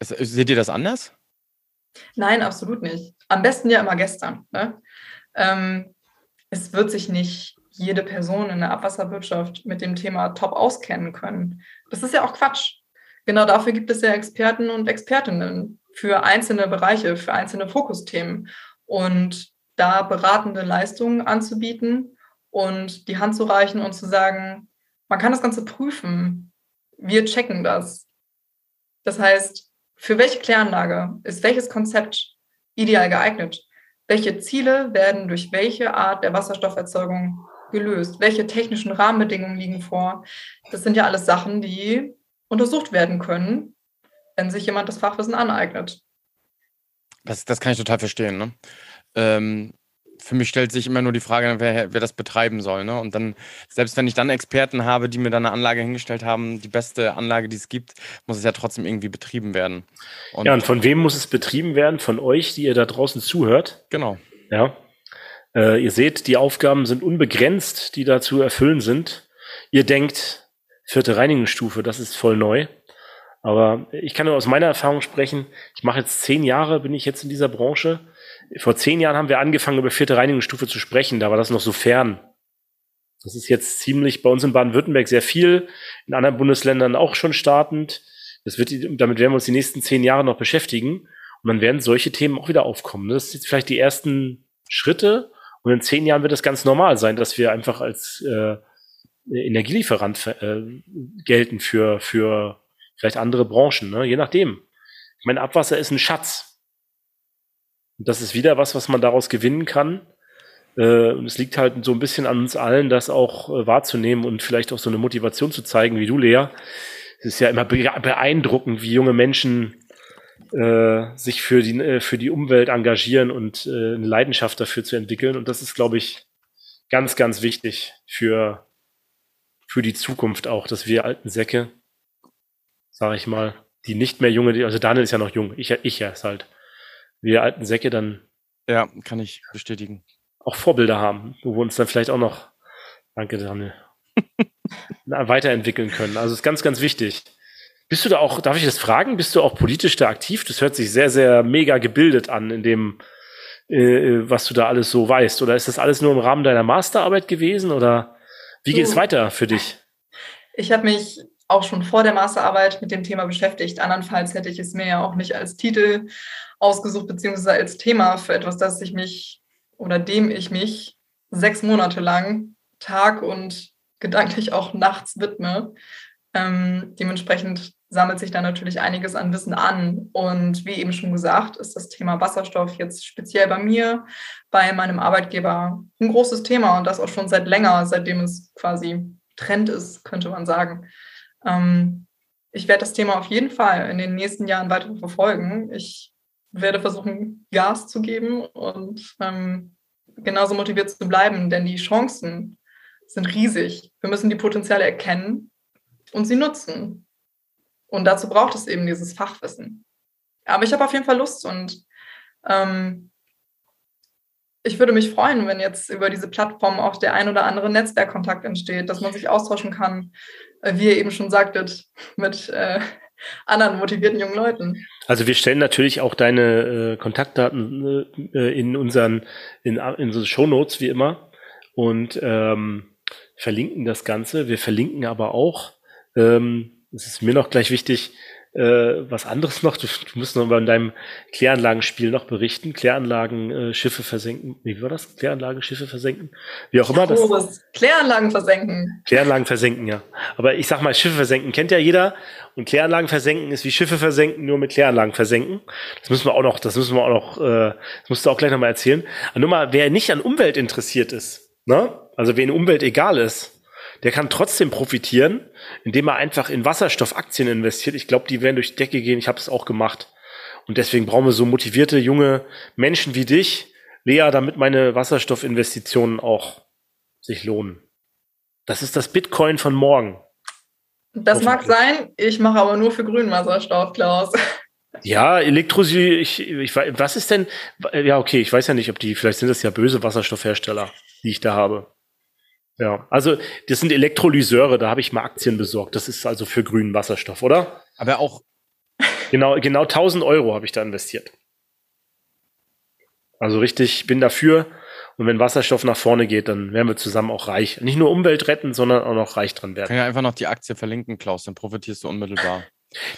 Seht ihr das anders? Nein, absolut nicht. Am besten ja immer gestern. Ne? Ähm, es wird sich nicht jede Person in der Abwasserwirtschaft mit dem Thema top auskennen können. Das ist ja auch Quatsch. Genau dafür gibt es ja Experten und Expertinnen für einzelne Bereiche, für einzelne Fokusthemen. Und da beratende Leistungen anzubieten und die Hand zu reichen und zu sagen, man kann das Ganze prüfen. Wir checken das. Das heißt, für welche Kläranlage ist welches Konzept ideal geeignet? Welche Ziele werden durch welche Art der Wasserstofferzeugung gelöst? Welche technischen Rahmenbedingungen liegen vor? Das sind ja alles Sachen, die untersucht werden können, wenn sich jemand das Fachwissen aneignet. Das, das kann ich total verstehen. Ne? Ähm, für mich stellt sich immer nur die Frage, wer, wer das betreiben soll. Ne? Und dann, selbst wenn ich dann Experten habe, die mir dann eine Anlage hingestellt haben, die beste Anlage, die es gibt, muss es ja trotzdem irgendwie betrieben werden. Und ja, und von wem muss es betrieben werden? Von euch, die ihr da draußen zuhört. Genau. Ja. Äh, ihr seht, die Aufgaben sind unbegrenzt, die da zu erfüllen sind. Ihr denkt, vierte Reinigungsstufe, das ist voll neu. Aber ich kann nur aus meiner Erfahrung sprechen. Ich mache jetzt zehn Jahre, bin ich jetzt in dieser Branche vor zehn Jahren haben wir angefangen, über vierte Reinigungsstufe zu sprechen. Da war das noch so fern. Das ist jetzt ziemlich bei uns in Baden-Württemberg sehr viel, in anderen Bundesländern auch schon startend. Das wird, damit werden wir uns die nächsten zehn Jahre noch beschäftigen. Und dann werden solche Themen auch wieder aufkommen. Das sind jetzt vielleicht die ersten Schritte. Und in zehn Jahren wird es ganz normal sein, dass wir einfach als äh, Energielieferant äh, gelten für, für vielleicht andere Branchen, ne? je nachdem. Ich meine, Abwasser ist ein Schatz. Und das ist wieder was, was man daraus gewinnen kann. Äh, und es liegt halt so ein bisschen an uns allen, das auch äh, wahrzunehmen und vielleicht auch so eine Motivation zu zeigen, wie du, Lea. Es ist ja immer beeindruckend, wie junge Menschen äh, sich für die, äh, für die Umwelt engagieren und äh, eine Leidenschaft dafür zu entwickeln. Und das ist, glaube ich, ganz, ganz wichtig für, für die Zukunft auch, dass wir alten Säcke, sage ich mal, die nicht mehr junge, also Daniel ist ja noch jung, ich, ich ja ist halt, wir alten Säcke dann ja, kann ich bestätigen. Auch Vorbilder haben, wo wir uns dann vielleicht auch noch, danke Daniel, weiterentwickeln können. Also ist ganz, ganz wichtig. Bist du da auch, darf ich das fragen, bist du auch politisch da aktiv? Das hört sich sehr, sehr mega gebildet an, in dem, äh, was du da alles so weißt. Oder ist das alles nur im Rahmen deiner Masterarbeit gewesen? Oder wie geht es weiter für dich? Ich habe mich auch schon vor der Masterarbeit mit dem Thema beschäftigt. Andernfalls hätte ich es mir ja auch nicht als Titel ausgesucht, beziehungsweise als Thema für etwas, das ich mich oder dem ich mich sechs Monate lang Tag und gedanklich auch nachts widme. Ähm, dementsprechend sammelt sich da natürlich einiges an Wissen an. Und wie eben schon gesagt, ist das Thema Wasserstoff jetzt speziell bei mir, bei meinem Arbeitgeber ein großes Thema und das auch schon seit länger, seitdem es quasi Trend ist, könnte man sagen. Ähm, ich werde das Thema auf jeden Fall in den nächsten Jahren weiter verfolgen. Ich werde versuchen, Gas zu geben und ähm, genauso motiviert zu bleiben, denn die Chancen sind riesig. Wir müssen die Potenziale erkennen und sie nutzen. Und dazu braucht es eben dieses Fachwissen. Aber ich habe auf jeden Fall Lust und ähm, ich würde mich freuen, wenn jetzt über diese Plattform auch der ein oder andere Netzwerkkontakt entsteht, dass man sich austauschen kann, äh, wie ihr eben schon sagtet, mit äh, anderen motivierten jungen Leuten. Also wir stellen natürlich auch deine äh, Kontaktdaten äh, in unseren in, in so Show Notes wie immer und ähm, verlinken das Ganze. Wir verlinken aber auch, ähm, es ist mir noch gleich wichtig, äh, was anderes noch. Du, du musst noch in deinem Kläranlagenspiel noch berichten. Kläranlagen, äh, Schiffe versenken. Nee, wie war das? Kläranlagen, Schiffe versenken? Wie auch immer. Das, Oh, Kläranlagen versenken. Kläranlagen versenken, ja. Aber ich sag mal, Schiffe versenken kennt ja jeder. Und Kläranlagen versenken ist wie Schiffe versenken, nur mit Kläranlagen versenken. Das müssen wir auch noch, das müssen wir auch noch, äh, das musst du auch gleich nochmal erzählen. Aber nur mal, wer nicht an Umwelt interessiert ist, ne? Also wen Umwelt egal ist, der kann trotzdem profitieren, indem er einfach in Wasserstoffaktien investiert. Ich glaube, die werden durch die Decke gehen. Ich habe es auch gemacht. Und deswegen brauchen wir so motivierte junge Menschen wie dich, Lea, damit meine Wasserstoffinvestitionen auch sich lohnen. Das ist das Bitcoin von morgen. Das mag sein, ich mache aber nur für grünen Wasserstoff, Klaus. Ja, Elektrosy, ich, ich was ist denn, ja, okay, ich weiß ja nicht, ob die, vielleicht sind das ja böse Wasserstoffhersteller, die ich da habe. Ja, also das sind Elektrolyseure, da habe ich mal Aktien besorgt. Das ist also für grünen Wasserstoff, oder? Aber auch. Genau, genau 1000 Euro habe ich da investiert. Also richtig, bin dafür. Und wenn Wasserstoff nach vorne geht, dann werden wir zusammen auch reich. Nicht nur Umwelt retten, sondern auch noch reich dran werden. Kann ja einfach noch die Aktie verlinken, Klaus, dann profitierst du unmittelbar.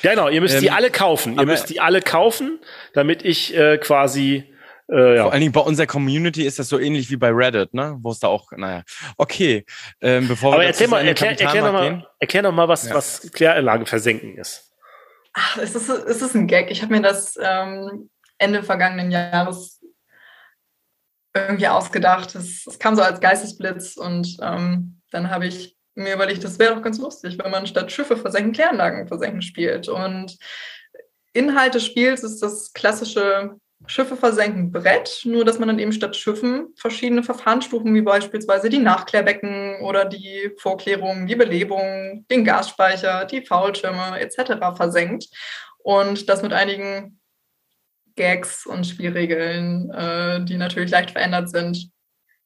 Genau, ihr müsst ähm, die alle kaufen. Ihr müsst die alle kaufen, damit ich äh, quasi äh, ja. Vor allen Dingen bei unserer Community ist das so ähnlich wie bei Reddit, ne? Wo es da auch, naja. Okay, ähm, bevor Aber wir erzähl mal, erklär, erklär noch mal, erklär noch mal, was, ja. was Kläranlage versenken ist. Ach, es ist, es ist ein Gag. Ich habe mir das ähm, Ende vergangenen Jahres irgendwie ausgedacht. Es, es, kam so als Geistesblitz und ähm, dann habe ich mir überlegt, das wäre doch ganz lustig, wenn man statt Schiffe versenken Kläranlagen versenken spielt. Und Inhalt des Spiels ist das klassische Schiffe versenken Brett, nur dass man dann eben statt Schiffen verschiedene Verfahrensstufen wie beispielsweise die Nachklärbecken oder die Vorklärung, die Belebung, den Gasspeicher, die Faulschirme etc. versenkt und das mit einigen Gags und Spielregeln, äh, die natürlich leicht verändert sind.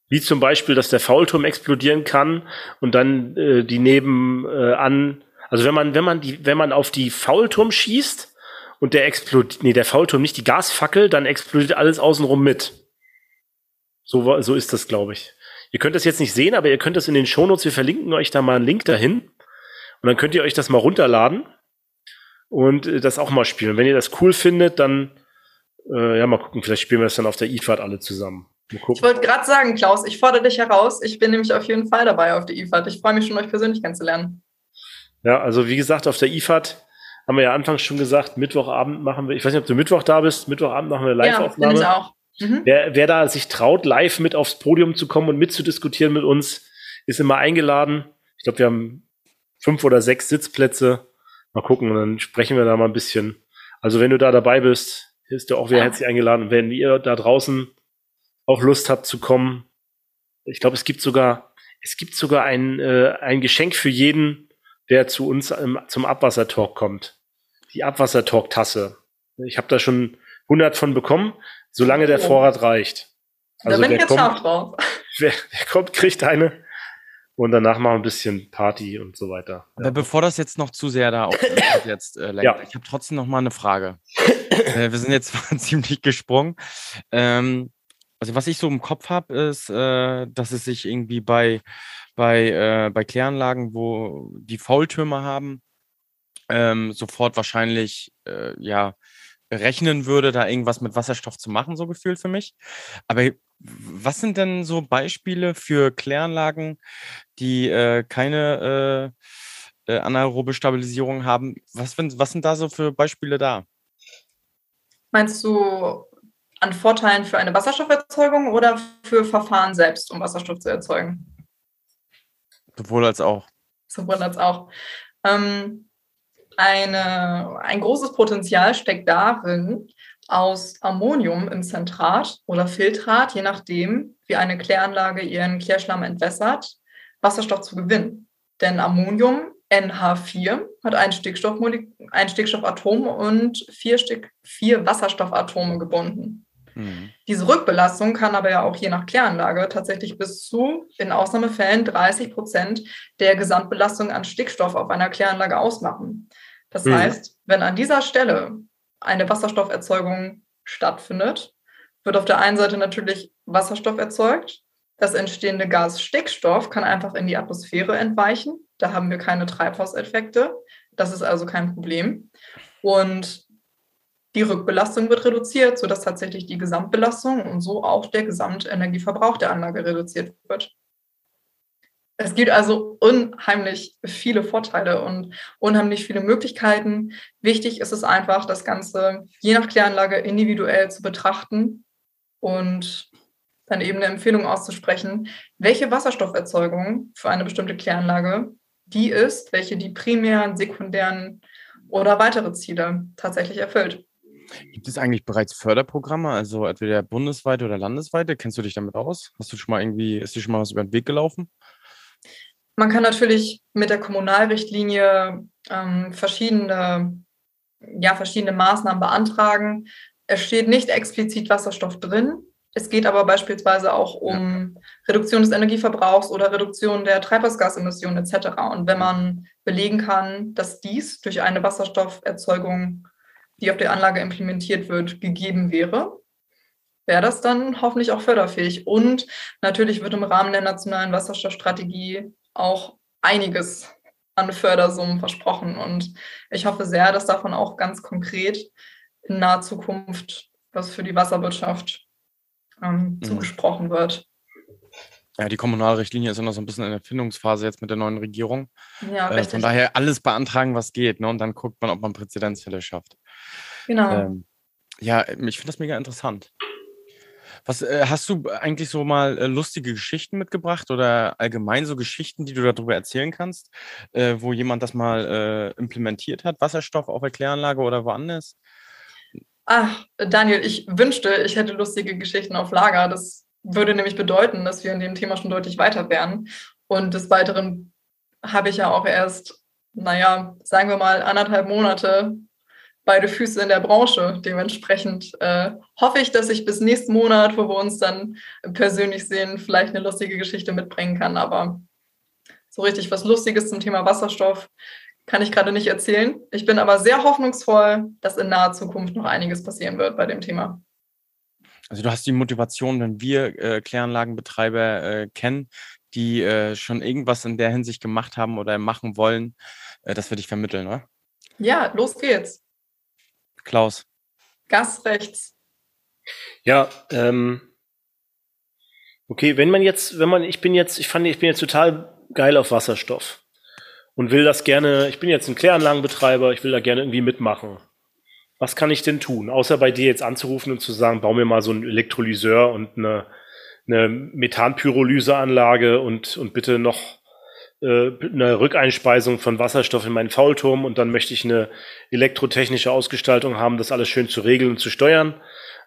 Wie zum Beispiel, dass der Faulturm explodieren kann und dann äh, die nebenan, also wenn man, wenn man die, wenn man auf die Faulturm schießt, und der explodiert, nee, der Faulturm, nicht die Gasfackel, dann explodiert alles außenrum mit. So, so ist das, glaube ich. Ihr könnt das jetzt nicht sehen, aber ihr könnt das in den Shownotes, wir verlinken euch da mal einen Link dahin. Und dann könnt ihr euch das mal runterladen und äh, das auch mal spielen. Wenn ihr das cool findet, dann, äh, ja, mal gucken, vielleicht spielen wir das dann auf der IFAD alle zusammen. Ich wollte gerade sagen, Klaus, ich fordere dich heraus. Ich bin nämlich auf jeden Fall dabei auf der IFAD. Ich freue mich schon, euch persönlich kennenzulernen. Ja, also wie gesagt, auf der IFAD haben wir ja anfangs schon gesagt, Mittwochabend machen wir, ich weiß nicht, ob du Mittwoch da bist, Mittwochabend machen wir Live-Aufnahme. Ja, auch. Mhm. Wer, wer da sich traut, live mit aufs Podium zu kommen und mitzudiskutieren mit uns, ist immer eingeladen. Ich glaube, wir haben fünf oder sechs Sitzplätze. Mal gucken und dann sprechen wir da mal ein bisschen. Also wenn du da dabei bist, ist du auch wieder ja. herzlich eingeladen. Und wenn ihr da draußen auch Lust habt zu kommen, ich glaube, es gibt sogar, es gibt sogar ein, äh, ein Geschenk für jeden, der zu uns im, zum Abwassertalk kommt die Abwassertalk-Tasse. Ich habe da schon 100 von bekommen, solange der. Vorrat reicht. Also da bin ich jetzt scharf drauf. Wer, wer kommt, kriegt eine. Und danach machen wir ein bisschen Party und so weiter. Aber ja. bevor das jetzt noch zu sehr da auf jetzt äh, lenkt, ja. ich habe trotzdem noch mal eine Frage. äh, wir sind jetzt ziemlich gesprungen. Ähm, also was ich so im Kopf habe, ist, äh, dass es sich irgendwie bei, bei, äh, bei Kläranlagen, wo die Faultürme haben, ähm, sofort wahrscheinlich äh, ja rechnen würde, da irgendwas mit Wasserstoff zu machen, so gefühlt für mich. Aber was sind denn so Beispiele für Kläranlagen, die äh, keine äh, äh, anaerobe Stabilisierung haben? Was, was sind da so für Beispiele da? Meinst du an Vorteilen für eine Wasserstofferzeugung oder für Verfahren selbst, um Wasserstoff zu erzeugen? Sowohl als auch. Sowohl als auch. Ähm, eine, ein großes Potenzial steckt darin, aus Ammonium im Zentrat oder Filtrat, je nachdem, wie eine Kläranlage ihren Klärschlamm entwässert, Wasserstoff zu gewinnen. Denn Ammonium, NH4, hat ein, ein Stickstoffatom und vier, Stick, vier Wasserstoffatome gebunden. Mhm. Diese Rückbelastung kann aber ja auch je nach Kläranlage tatsächlich bis zu, in Ausnahmefällen, 30 Prozent der Gesamtbelastung an Stickstoff auf einer Kläranlage ausmachen. Das mhm. heißt, wenn an dieser Stelle eine Wasserstofferzeugung stattfindet, wird auf der einen Seite natürlich Wasserstoff erzeugt. Das entstehende Gas Stickstoff kann einfach in die Atmosphäre entweichen. Da haben wir keine Treibhauseffekte. Das ist also kein Problem. Und die Rückbelastung wird reduziert, sodass tatsächlich die Gesamtbelastung und so auch der Gesamtenergieverbrauch der Anlage reduziert wird. Es gibt also unheimlich viele Vorteile und unheimlich viele Möglichkeiten. Wichtig ist es einfach, das Ganze je nach Kläranlage individuell zu betrachten und dann eben eine Empfehlung auszusprechen, welche Wasserstofferzeugung für eine bestimmte Kläranlage die ist, welche die primären, sekundären oder weitere Ziele tatsächlich erfüllt. Gibt es eigentlich bereits Förderprogramme, also entweder bundesweite oder landesweite? Kennst du dich damit aus? Hast du schon mal irgendwie, ist dir schon mal was über den Weg gelaufen? Man kann natürlich mit der Kommunalrichtlinie ähm, verschiedene, ja, verschiedene Maßnahmen beantragen. Es steht nicht explizit Wasserstoff drin. Es geht aber beispielsweise auch um ja. Reduktion des Energieverbrauchs oder Reduktion der Treibhausgasemissionen etc. Und wenn man belegen kann, dass dies durch eine Wasserstofferzeugung die auf der Anlage implementiert wird, gegeben wäre, wäre das dann hoffentlich auch förderfähig. Und natürlich wird im Rahmen der nationalen Wasserstoffstrategie auch einiges an Fördersummen versprochen. Und ich hoffe sehr, dass davon auch ganz konkret in naher Zukunft was für die Wasserwirtschaft ähm, mhm. zugesprochen wird. Ja, die Kommunalrichtlinie ist ja noch so ein bisschen in der Findungsphase jetzt mit der neuen Regierung. Ja, äh, von daher alles beantragen, was geht. Ne? Und dann guckt man, ob man Präzedenzfälle schafft. Genau. Ähm, ja, ich finde das mega interessant. Was äh, hast du eigentlich so mal äh, lustige Geschichten mitgebracht oder allgemein so Geschichten, die du darüber erzählen kannst, äh, wo jemand das mal äh, implementiert hat, Wasserstoff auf der Kläranlage oder woanders? Ach, Daniel, ich wünschte, ich hätte lustige Geschichten auf Lager. Das würde nämlich bedeuten, dass wir in dem Thema schon deutlich weiter wären. Und des Weiteren habe ich ja auch erst, naja, sagen wir mal, anderthalb Monate beide Füße in der Branche. Dementsprechend äh, hoffe ich, dass ich bis nächsten Monat, wo wir uns dann persönlich sehen, vielleicht eine lustige Geschichte mitbringen kann. Aber so richtig was Lustiges zum Thema Wasserstoff kann ich gerade nicht erzählen. Ich bin aber sehr hoffnungsvoll, dass in naher Zukunft noch einiges passieren wird bei dem Thema. Also du hast die Motivation, wenn wir äh, Kläranlagenbetreiber äh, kennen, die äh, schon irgendwas in der Hinsicht gemacht haben oder machen wollen, äh, dass wir dich vermitteln, oder? Ja, los geht's. Klaus. Gas rechts. Ja, ähm, okay, wenn man jetzt, wenn man, ich bin jetzt, ich fand, ich bin jetzt total geil auf Wasserstoff und will das gerne, ich bin jetzt ein Kläranlagenbetreiber, ich will da gerne irgendwie mitmachen. Was kann ich denn tun? Außer bei dir jetzt anzurufen und zu sagen, bau mir mal so einen Elektrolyseur und eine, eine Methanpyrolyseanlage und, und bitte noch eine Rückeinspeisung von Wasserstoff in meinen Faulturm und dann möchte ich eine elektrotechnische Ausgestaltung haben, das alles schön zu regeln und zu steuern,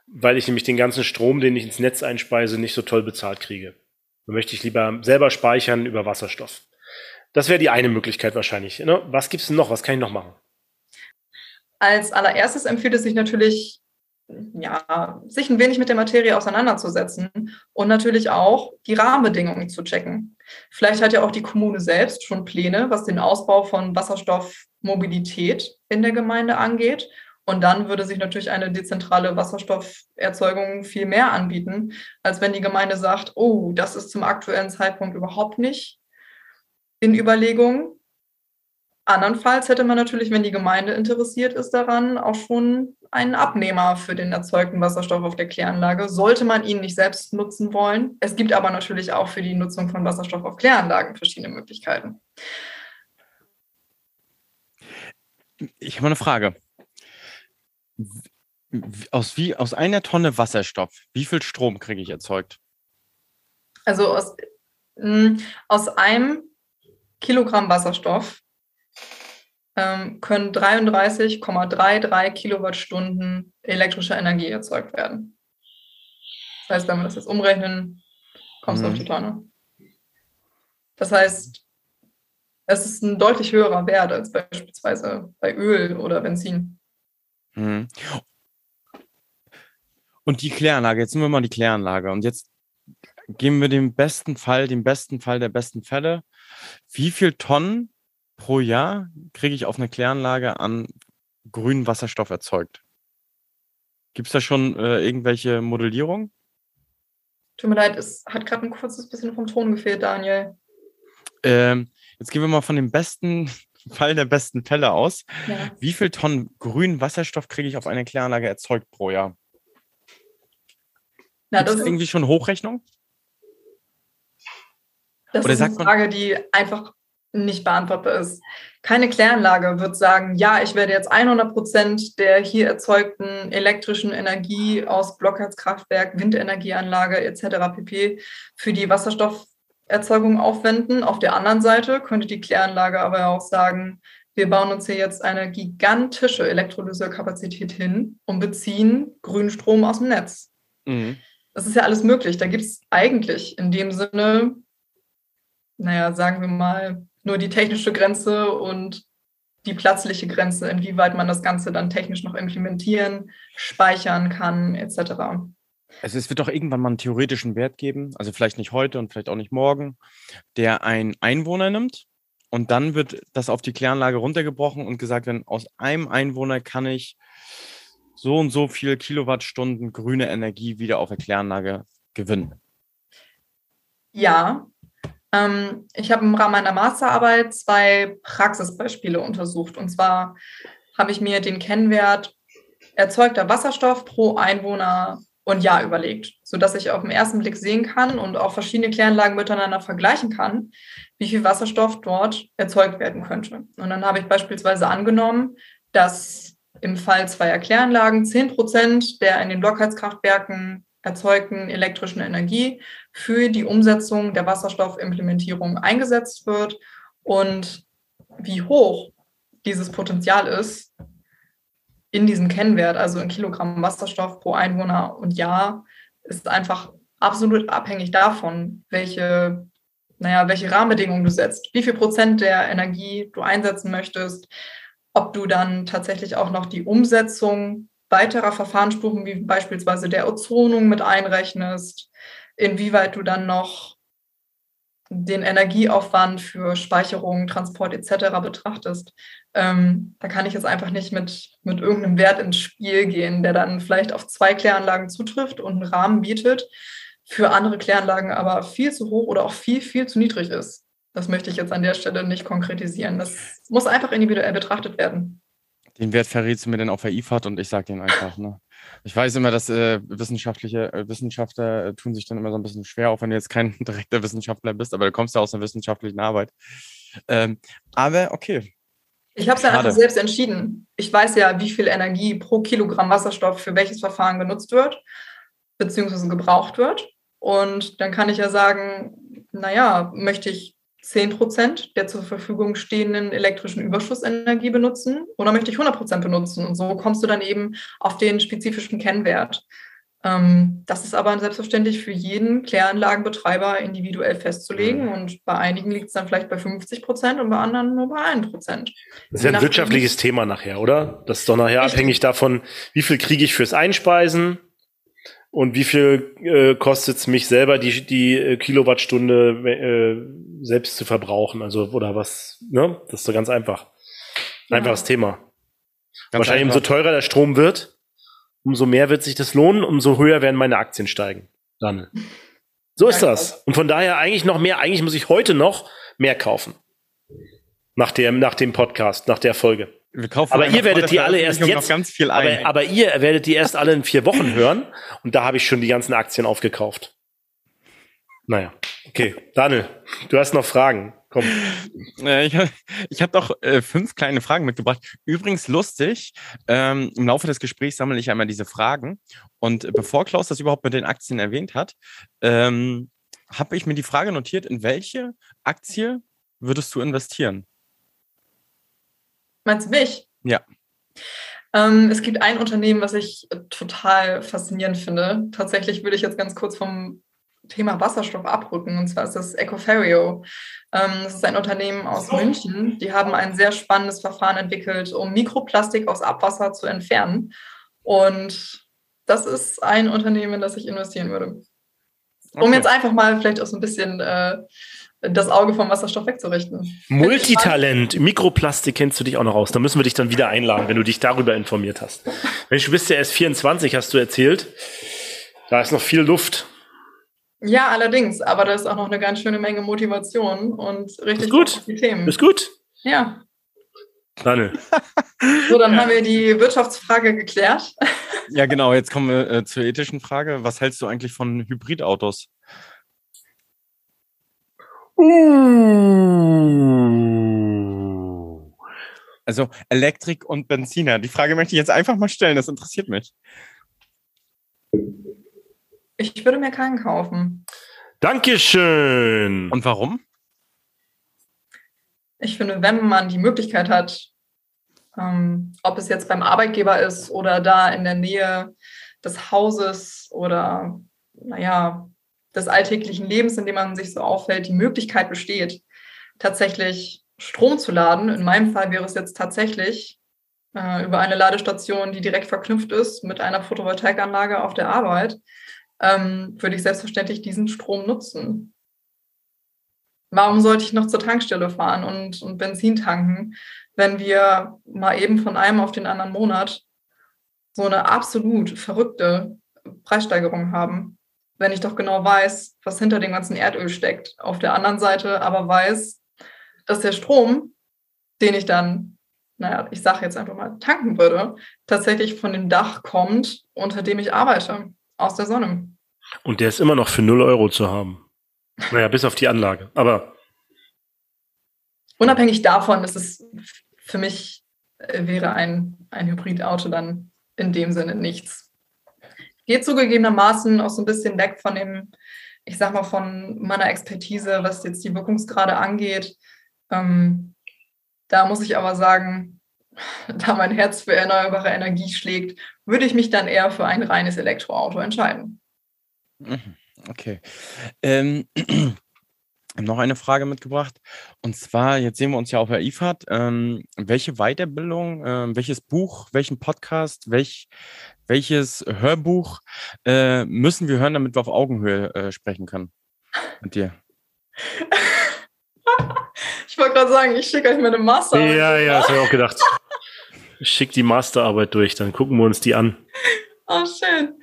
weil ich nämlich den ganzen Strom, den ich ins Netz einspeise, nicht so toll bezahlt kriege. Dann möchte ich lieber selber speichern über Wasserstoff. Das wäre die eine Möglichkeit wahrscheinlich. Ne? Was gibt's denn noch? Was kann ich noch machen? Als allererstes empfiehlt es sich natürlich, ja, sich ein wenig mit der Materie auseinanderzusetzen und natürlich auch die Rahmenbedingungen zu checken. Vielleicht hat ja auch die Kommune selbst schon Pläne, was den Ausbau von Wasserstoffmobilität in der Gemeinde angeht. Und dann würde sich natürlich eine dezentrale Wasserstofferzeugung viel mehr anbieten, als wenn die Gemeinde sagt, oh, das ist zum aktuellen Zeitpunkt überhaupt nicht in Überlegung. Andernfalls hätte man natürlich, wenn die Gemeinde interessiert ist daran, auch schon einen Abnehmer für den erzeugten Wasserstoff auf der Kläranlage, sollte man ihn nicht selbst nutzen wollen. Es gibt aber natürlich auch für die Nutzung von Wasserstoff auf Kläranlagen verschiedene Möglichkeiten. Ich habe eine Frage. Aus, wie, aus einer Tonne Wasserstoff, wie viel Strom kriege ich erzeugt? Also aus, mh, aus einem Kilogramm Wasserstoff ähm, können 33,33 Kilowattstunden elektrische Energie erzeugt werden. Das heißt, wenn wir das jetzt umrechnen, kommst du mhm. auf die Tonne. Das heißt, es ist ein deutlich höherer Wert als beispielsweise bei Öl oder Benzin. Mhm. Und die Kläranlage, jetzt nehmen wir mal die Kläranlage und jetzt geben wir den besten Fall, den besten Fall der besten Fälle. Wie viel Tonnen pro Jahr kriege ich auf eine Kläranlage an grünen Wasserstoff erzeugt. Gibt es da schon äh, irgendwelche Modellierungen? Tut mir leid, es hat gerade ein kurzes bisschen vom Ton gefehlt, Daniel. Ähm, jetzt gehen wir mal von dem besten, Fall der besten Fälle aus. Ja. Wie viel Tonnen grünen Wasserstoff kriege ich auf eine Kläranlage erzeugt pro Jahr? Na, das ist, irgendwie schon Hochrechnung? das oder ist eine Frage, die einfach nicht beantwortbar ist. Keine Kläranlage wird sagen, ja, ich werde jetzt 100 Prozent der hier erzeugten elektrischen Energie aus Blockheizkraftwerk, Windenergieanlage etc. pp. für die Wasserstofferzeugung aufwenden. Auf der anderen Seite könnte die Kläranlage aber auch sagen, wir bauen uns hier jetzt eine gigantische Elektrolysekapazität hin und beziehen grünen Strom aus dem Netz. Mhm. Das ist ja alles möglich. Da gibt es eigentlich in dem Sinne, naja, sagen wir mal, nur die technische Grenze und die platzliche Grenze, inwieweit man das Ganze dann technisch noch implementieren, speichern kann, etc. Also es wird doch irgendwann mal einen theoretischen Wert geben, also vielleicht nicht heute und vielleicht auch nicht morgen, der ein Einwohner nimmt und dann wird das auf die Kläranlage runtergebrochen und gesagt, wenn aus einem Einwohner kann ich so und so viel Kilowattstunden grüne Energie wieder auf der Kläranlage gewinnen. Ja, ähm, ich habe im Rahmen meiner Masterarbeit zwei Praxisbeispiele untersucht. Und zwar habe ich mir den Kennwert erzeugter Wasserstoff pro Einwohner und Jahr überlegt, sodass ich auf den ersten Blick sehen kann und auch verschiedene Kläranlagen miteinander vergleichen kann, wie viel Wasserstoff dort erzeugt werden könnte. Und dann habe ich beispielsweise angenommen, dass im Fall zweier Kläranlagen 10 Prozent der in den Blockheizkraftwerken erzeugten elektrischen Energie für die Umsetzung der Wasserstoffimplementierung eingesetzt wird. Und wie hoch dieses Potenzial ist in diesem Kennwert, also in Kilogramm Wasserstoff pro Einwohner und Jahr, ist einfach absolut abhängig davon, welche, naja, welche Rahmenbedingungen du setzt, wie viel Prozent der Energie du einsetzen möchtest, ob du dann tatsächlich auch noch die Umsetzung weiterer Verfahrensstufen wie beispielsweise der Ozonung mit einrechnest, inwieweit du dann noch den Energieaufwand für Speicherung, Transport etc. betrachtest. Ähm, da kann ich jetzt einfach nicht mit, mit irgendeinem Wert ins Spiel gehen, der dann vielleicht auf zwei Kläranlagen zutrifft und einen Rahmen bietet, für andere Kläranlagen aber viel zu hoch oder auch viel, viel zu niedrig ist. Das möchte ich jetzt an der Stelle nicht konkretisieren. Das muss einfach individuell betrachtet werden. Den Wert verrätst du mir dann auf der IFAD und ich sage den einfach. Ne? Ich weiß immer, dass äh, wissenschaftliche äh, Wissenschaftler äh, tun sich dann immer so ein bisschen schwer, auch wenn du jetzt kein direkter Wissenschaftler bist, aber du kommst ja aus einer wissenschaftlichen Arbeit. Ähm, aber okay. Ich habe es dann einfach selbst entschieden. Ich weiß ja, wie viel Energie pro Kilogramm Wasserstoff für welches Verfahren genutzt wird, beziehungsweise gebraucht wird. Und dann kann ich ja sagen, naja, möchte ich 10 Prozent der zur Verfügung stehenden elektrischen Überschussenergie benutzen oder möchte ich 100 Prozent benutzen? Und so kommst du dann eben auf den spezifischen Kennwert. Ähm, das ist aber selbstverständlich für jeden Kläranlagenbetreiber individuell festzulegen. Und bei einigen liegt es dann vielleicht bei 50 Prozent und bei anderen nur bei 1 Prozent. Das ist ja ein wirtschaftliches Thema nachher, oder? Das ist doch nachher abhängig davon, wie viel kriege ich fürs Einspeisen und wie viel äh, kostet es mich selber, die, die äh, Kilowattstunde äh, selbst zu verbrauchen. Also, oder was, ne? Das ist doch ganz einfach. Einfaches Ja. Thema. Ganz Wahrscheinlich einfach. umso teurer der Strom wird, umso mehr wird sich das lohnen, umso höher werden meine Aktien steigen. Dann. So ist das. Und von daher eigentlich noch mehr, eigentlich muss ich heute noch mehr kaufen. Nach dem, nach dem Podcast, nach der Folge. Wir kaufen Aber ihr werdet die alle erst jetzt- noch ganz viel ein. Aber, aber ihr werdet die erst alle in vier Wochen hören und da habe ich schon die ganzen Aktien aufgekauft. Naja, okay. Daniel, du hast noch Fragen. Komm. Äh, ich habe hab doch äh, fünf kleine Fragen mitgebracht. Übrigens lustig, ähm, im Laufe des Gesprächs sammle ich einmal diese Fragen. Und bevor Klaus das überhaupt mit den Aktien erwähnt hat, ähm, habe ich mir die Frage notiert, in welche Aktie würdest du investieren? Meinst du mich? Ja. Ähm, es gibt ein Unternehmen, was ich total faszinierend finde. Tatsächlich würde ich jetzt ganz kurz vom Thema Wasserstoff abrücken, und zwar ist das Ecoferrio. Ähm, das ist ein Unternehmen aus München. Die haben ein sehr spannendes Verfahren entwickelt, um Mikroplastik aus Abwasser zu entfernen. Und das ist ein Unternehmen, in das ich investieren würde. Um Okay. jetzt einfach mal vielleicht auch so ein bisschen äh, das Auge vom Wasserstoff wegzurichten. Multitalent, Mikroplastik kennst du dich auch noch aus. Da müssen wir dich dann wieder einladen, wenn du dich darüber informiert hast. Mensch, du bist ja erst 24, hast du erzählt. Da ist noch viel Luft. Ja, allerdings, aber da ist auch noch eine ganz schöne Menge Motivation und richtig Ist gut. Die Themen. Ist gut. Ja, Daniel. So, dann haben wir die Wirtschaftsfrage geklärt. Ja, genau. Jetzt kommen wir äh, zur ethischen Frage. Was hältst du eigentlich von Hybridautos? Uh. Also Elektrik und Benziner. Die Frage möchte ich jetzt einfach mal stellen. Das interessiert mich. Ich würde mir keinen kaufen. Dankeschön. Und warum? Ich finde, wenn man die Möglichkeit hat, ähm, ob es jetzt beim Arbeitgeber ist oder da in der Nähe des Hauses oder, naja, des alltäglichen Lebens, in dem man sich so auffällt, die Möglichkeit besteht, tatsächlich Strom zu laden. In meinem Fall wäre es jetzt tatsächlich äh, über eine Ladestation, die direkt verknüpft ist mit einer Photovoltaikanlage auf der Arbeit, ähm, würde ich selbstverständlich diesen Strom nutzen. Warum sollte ich noch zur Tankstelle fahren und, und Benzin tanken, wenn wir mal eben von einem auf den anderen Monat so eine absolut verrückte Preissteigerung haben? Wenn ich doch genau weiß, was hinter dem ganzen Erdöl steckt. Auf der anderen Seite aber weiß, dass der Strom, den ich dann, naja, ich sage jetzt einfach mal, tanken würde, tatsächlich von dem Dach kommt, unter dem ich arbeite, aus der Sonne. Und der ist immer noch für 0 Euro zu haben. Naja, bis auf die Anlage. Aber Unabhängig davon ist es für mich äh, wäre ein, ein Hybridauto dann in dem Sinne nichts. Geht zugegebenermaßen auch so ein bisschen weg von dem, ich sag mal, von meiner Expertise, was jetzt die Wirkungsgrade angeht. Ähm, da muss ich aber sagen, da mein Herz für erneuerbare Energie schlägt, würde ich mich dann eher für ein reines Elektroauto entscheiden. Mhm, Okay. Ähm, noch eine Frage mitgebracht. Und zwar, jetzt sehen wir uns ja auf der IFAD. Ähm, welche Weiterbildung, ähm, welches Buch, welchen Podcast, welch, welches Hörbuch äh, müssen wir hören, damit wir auf Augenhöhe äh, sprechen können mit dir? Ich wollte gerade sagen, ich schicke euch meine Master. ja, ja, das habe ich auch gedacht. Schick die Masterarbeit durch, dann gucken wir uns die an. Oh, schön.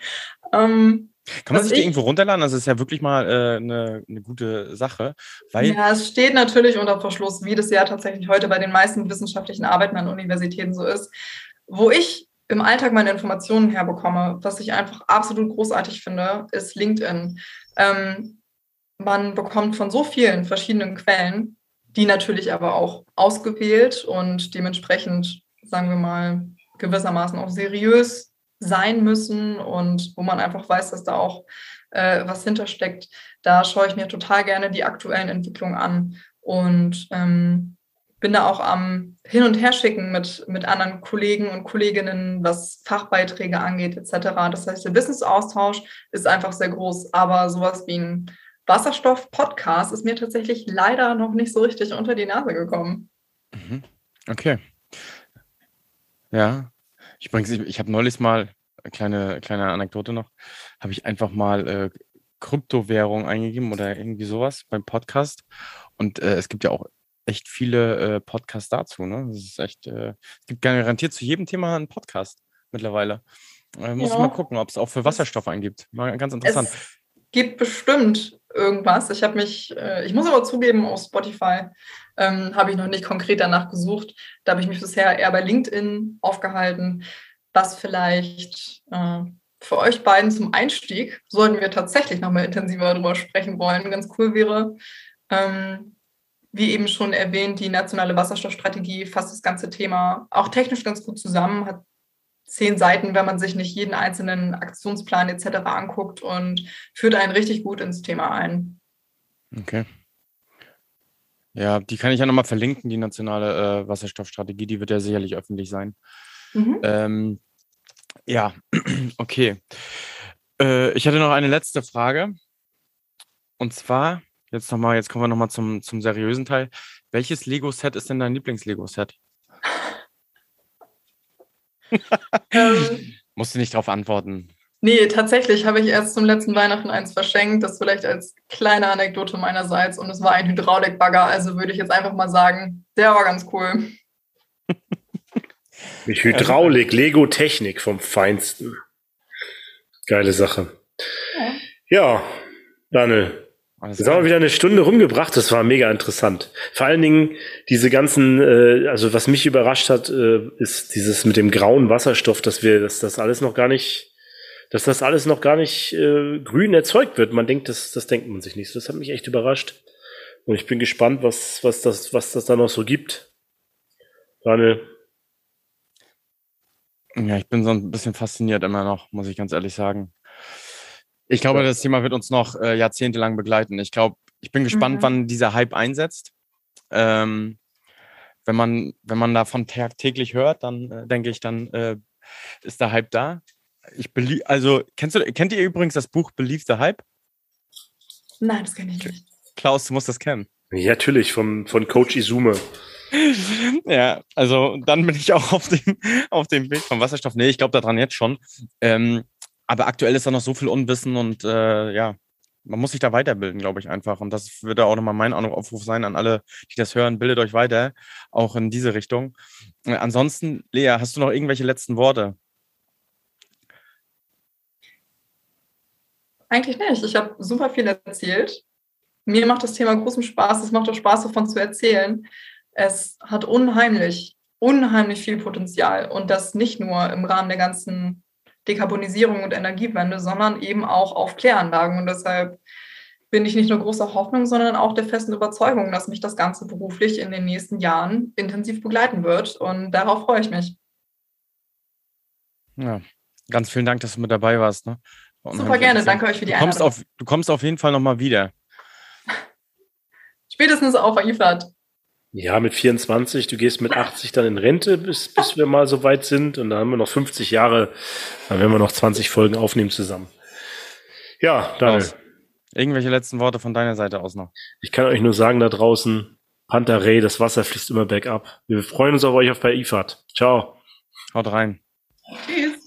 Ähm, Kann man sich die irgendwo runterladen? Das ist ja wirklich mal äh, eine, eine gute Sache, weil Ja, es steht natürlich unter Verschluss, wie das ja tatsächlich heute bei den meisten wissenschaftlichen Arbeiten an Universitäten so ist. Wo ich im Alltag meine Informationen herbekomme, was ich einfach absolut großartig finde, ist LinkedIn. Ähm, man bekommt von so vielen verschiedenen Quellen, die natürlich aber auch ausgewählt und dementsprechend, sagen wir mal, gewissermaßen auch seriös sein müssen und wo man einfach weiß, dass da auch äh, was hintersteckt. Da schaue ich mir total gerne die aktuellen Entwicklungen an und ähm, bin da auch am Hin- und Herschicken mit, mit anderen Kollegen und Kolleginnen, was Fachbeiträge angeht, etc. Das heißt, der Wissensaustausch ist einfach sehr groß, aber sowas wie ein Wasserstoff-Podcast ist mir tatsächlich leider noch nicht so richtig unter die Nase gekommen. Mhm. Okay. Ja. Ich ich, habe neulich mal, eine kleine, kleine Anekdote noch, habe ich einfach mal äh, Kryptowährung eingegeben oder irgendwie sowas beim Podcast. Und äh, es gibt ja auch echt viele äh, Podcasts dazu. Ne? Das ist echt, äh, es gibt garantiert zu jedem Thema einen Podcast mittlerweile. Äh, muss ich Ja. mal gucken, ob es auch für Wasserstoff einen gibt. Mal ganz interessant. Es gibt bestimmt irgendwas. Ich habe mich, äh, ich muss aber zugeben, auf Spotify ähm, habe ich noch nicht konkret danach gesucht. Da habe ich mich bisher eher bei LinkedIn aufgehalten, was vielleicht äh, für euch beiden zum Einstieg, sollten wir tatsächlich nochmal intensiver darüber sprechen wollen, ganz cool wäre. Ähm, wie eben schon erwähnt, die nationale Wasserstoffstrategie fasst das ganze Thema auch technisch ganz gut zusammen, hat zehn Seiten, wenn man sich nicht jeden einzelnen Aktionsplan etc. anguckt und führt einen richtig gut ins Thema ein. Okay. Ja, die kann ich ja nochmal verlinken, die nationale äh, Wasserstoffstrategie, die wird ja sicherlich öffentlich sein. Mhm. Ähm, ja, okay. Äh, ich hatte noch eine letzte Frage. Und zwar, jetzt nochmal, jetzt kommen wir nochmal zum, zum seriösen Teil. Welches Lego-Set ist denn dein Lieblings-Lego-Set? Ähm, Musst du nicht darauf antworten. nee, tatsächlich habe ich erst zum letzten Weihnachten eins verschenkt. Das vielleicht als kleine Anekdote meinerseits. Und es war ein Hydraulikbagger. Also würde ich jetzt einfach mal sagen, der war ganz cool. Mit Hydraulik, Lego Technik vom Feinsten. Geile Sache. Ja. Ja, Daniel, Alles Jetzt haben wir wieder eine Stunde rumgebracht, das war mega interessant. Vor allen Dingen diese ganzen, äh, also was mich überrascht hat, äh, ist dieses mit dem grauen Wasserstoff, dass wir, dass das alles noch gar nicht, dass das alles noch gar nicht äh, grün erzeugt wird. Man denkt, das, das denkt man sich nicht. Das hat mich echt überrascht. Und ich bin gespannt, was, was das, was das da noch so gibt. Daniel. Ja, ich bin so ein bisschen fasziniert immer noch, muss ich ganz ehrlich sagen. Ich glaube, das Thema wird uns noch äh, jahrzehntelang begleiten. Ich glaube, ich bin gespannt, mhm. wann dieser Hype einsetzt. Ähm, wenn man, wenn man davon täglich hört, dann äh, denke ich, dann äh, ist der Hype da. Ich also kennst du, kennt ihr übrigens das Buch Believe the Hype? Nein, das kenne ich nicht. Klaus, du musst das kennen. Ja, natürlich, vom, von Coach Izume. ja, also dann bin ich auch auf dem, auf dem Weg vom Wasserstoff. Nee, ich glaube daran jetzt schon. Ähm, aber aktuell ist da noch so viel Unwissen und äh, ja, man muss sich da weiterbilden, glaube ich einfach. Und das würde auch nochmal mein Aufruf sein an alle, die das hören. Bildet euch weiter, auch in diese Richtung. Äh, ansonsten, Lea, hast du noch irgendwelche letzten Worte? Eigentlich nicht. Ich habe super viel erzählt. Mir macht das Thema großen Spaß. Es macht auch Spaß, davon zu erzählen. Es hat unheimlich, unheimlich viel Potenzial. Und das nicht nur im Rahmen der ganzen Dekarbonisierung und Energiewende, sondern eben auch auf Kläranlagen. Und deshalb bin ich nicht nur großer Hoffnung, sondern auch der festen Überzeugung, dass mich das Ganze beruflich in den nächsten Jahren intensiv begleiten wird. Und darauf freue ich mich. Ja, ganz vielen Dank, dass du mit dabei warst. Ne? Super gerne, danke euch für die du kommst Einladung. Auf, du kommst auf jeden Fall nochmal wieder. Spätestens auf IFAD. Ja, mit 24, du gehst mit 80 dann in Rente, bis, bis wir mal so weit sind. Und dann haben wir noch 50 Jahre, dann werden wir noch 20 Folgen aufnehmen zusammen. Ja, Daniel. Irgendwelche letzten Worte von deiner Seite aus noch? Ich kann euch nur sagen da draußen, Panther Ray, das Wasser fließt immer bergab. Wir freuen uns auf euch auf bei IFAD. Ciao. Haut rein. Tschüss.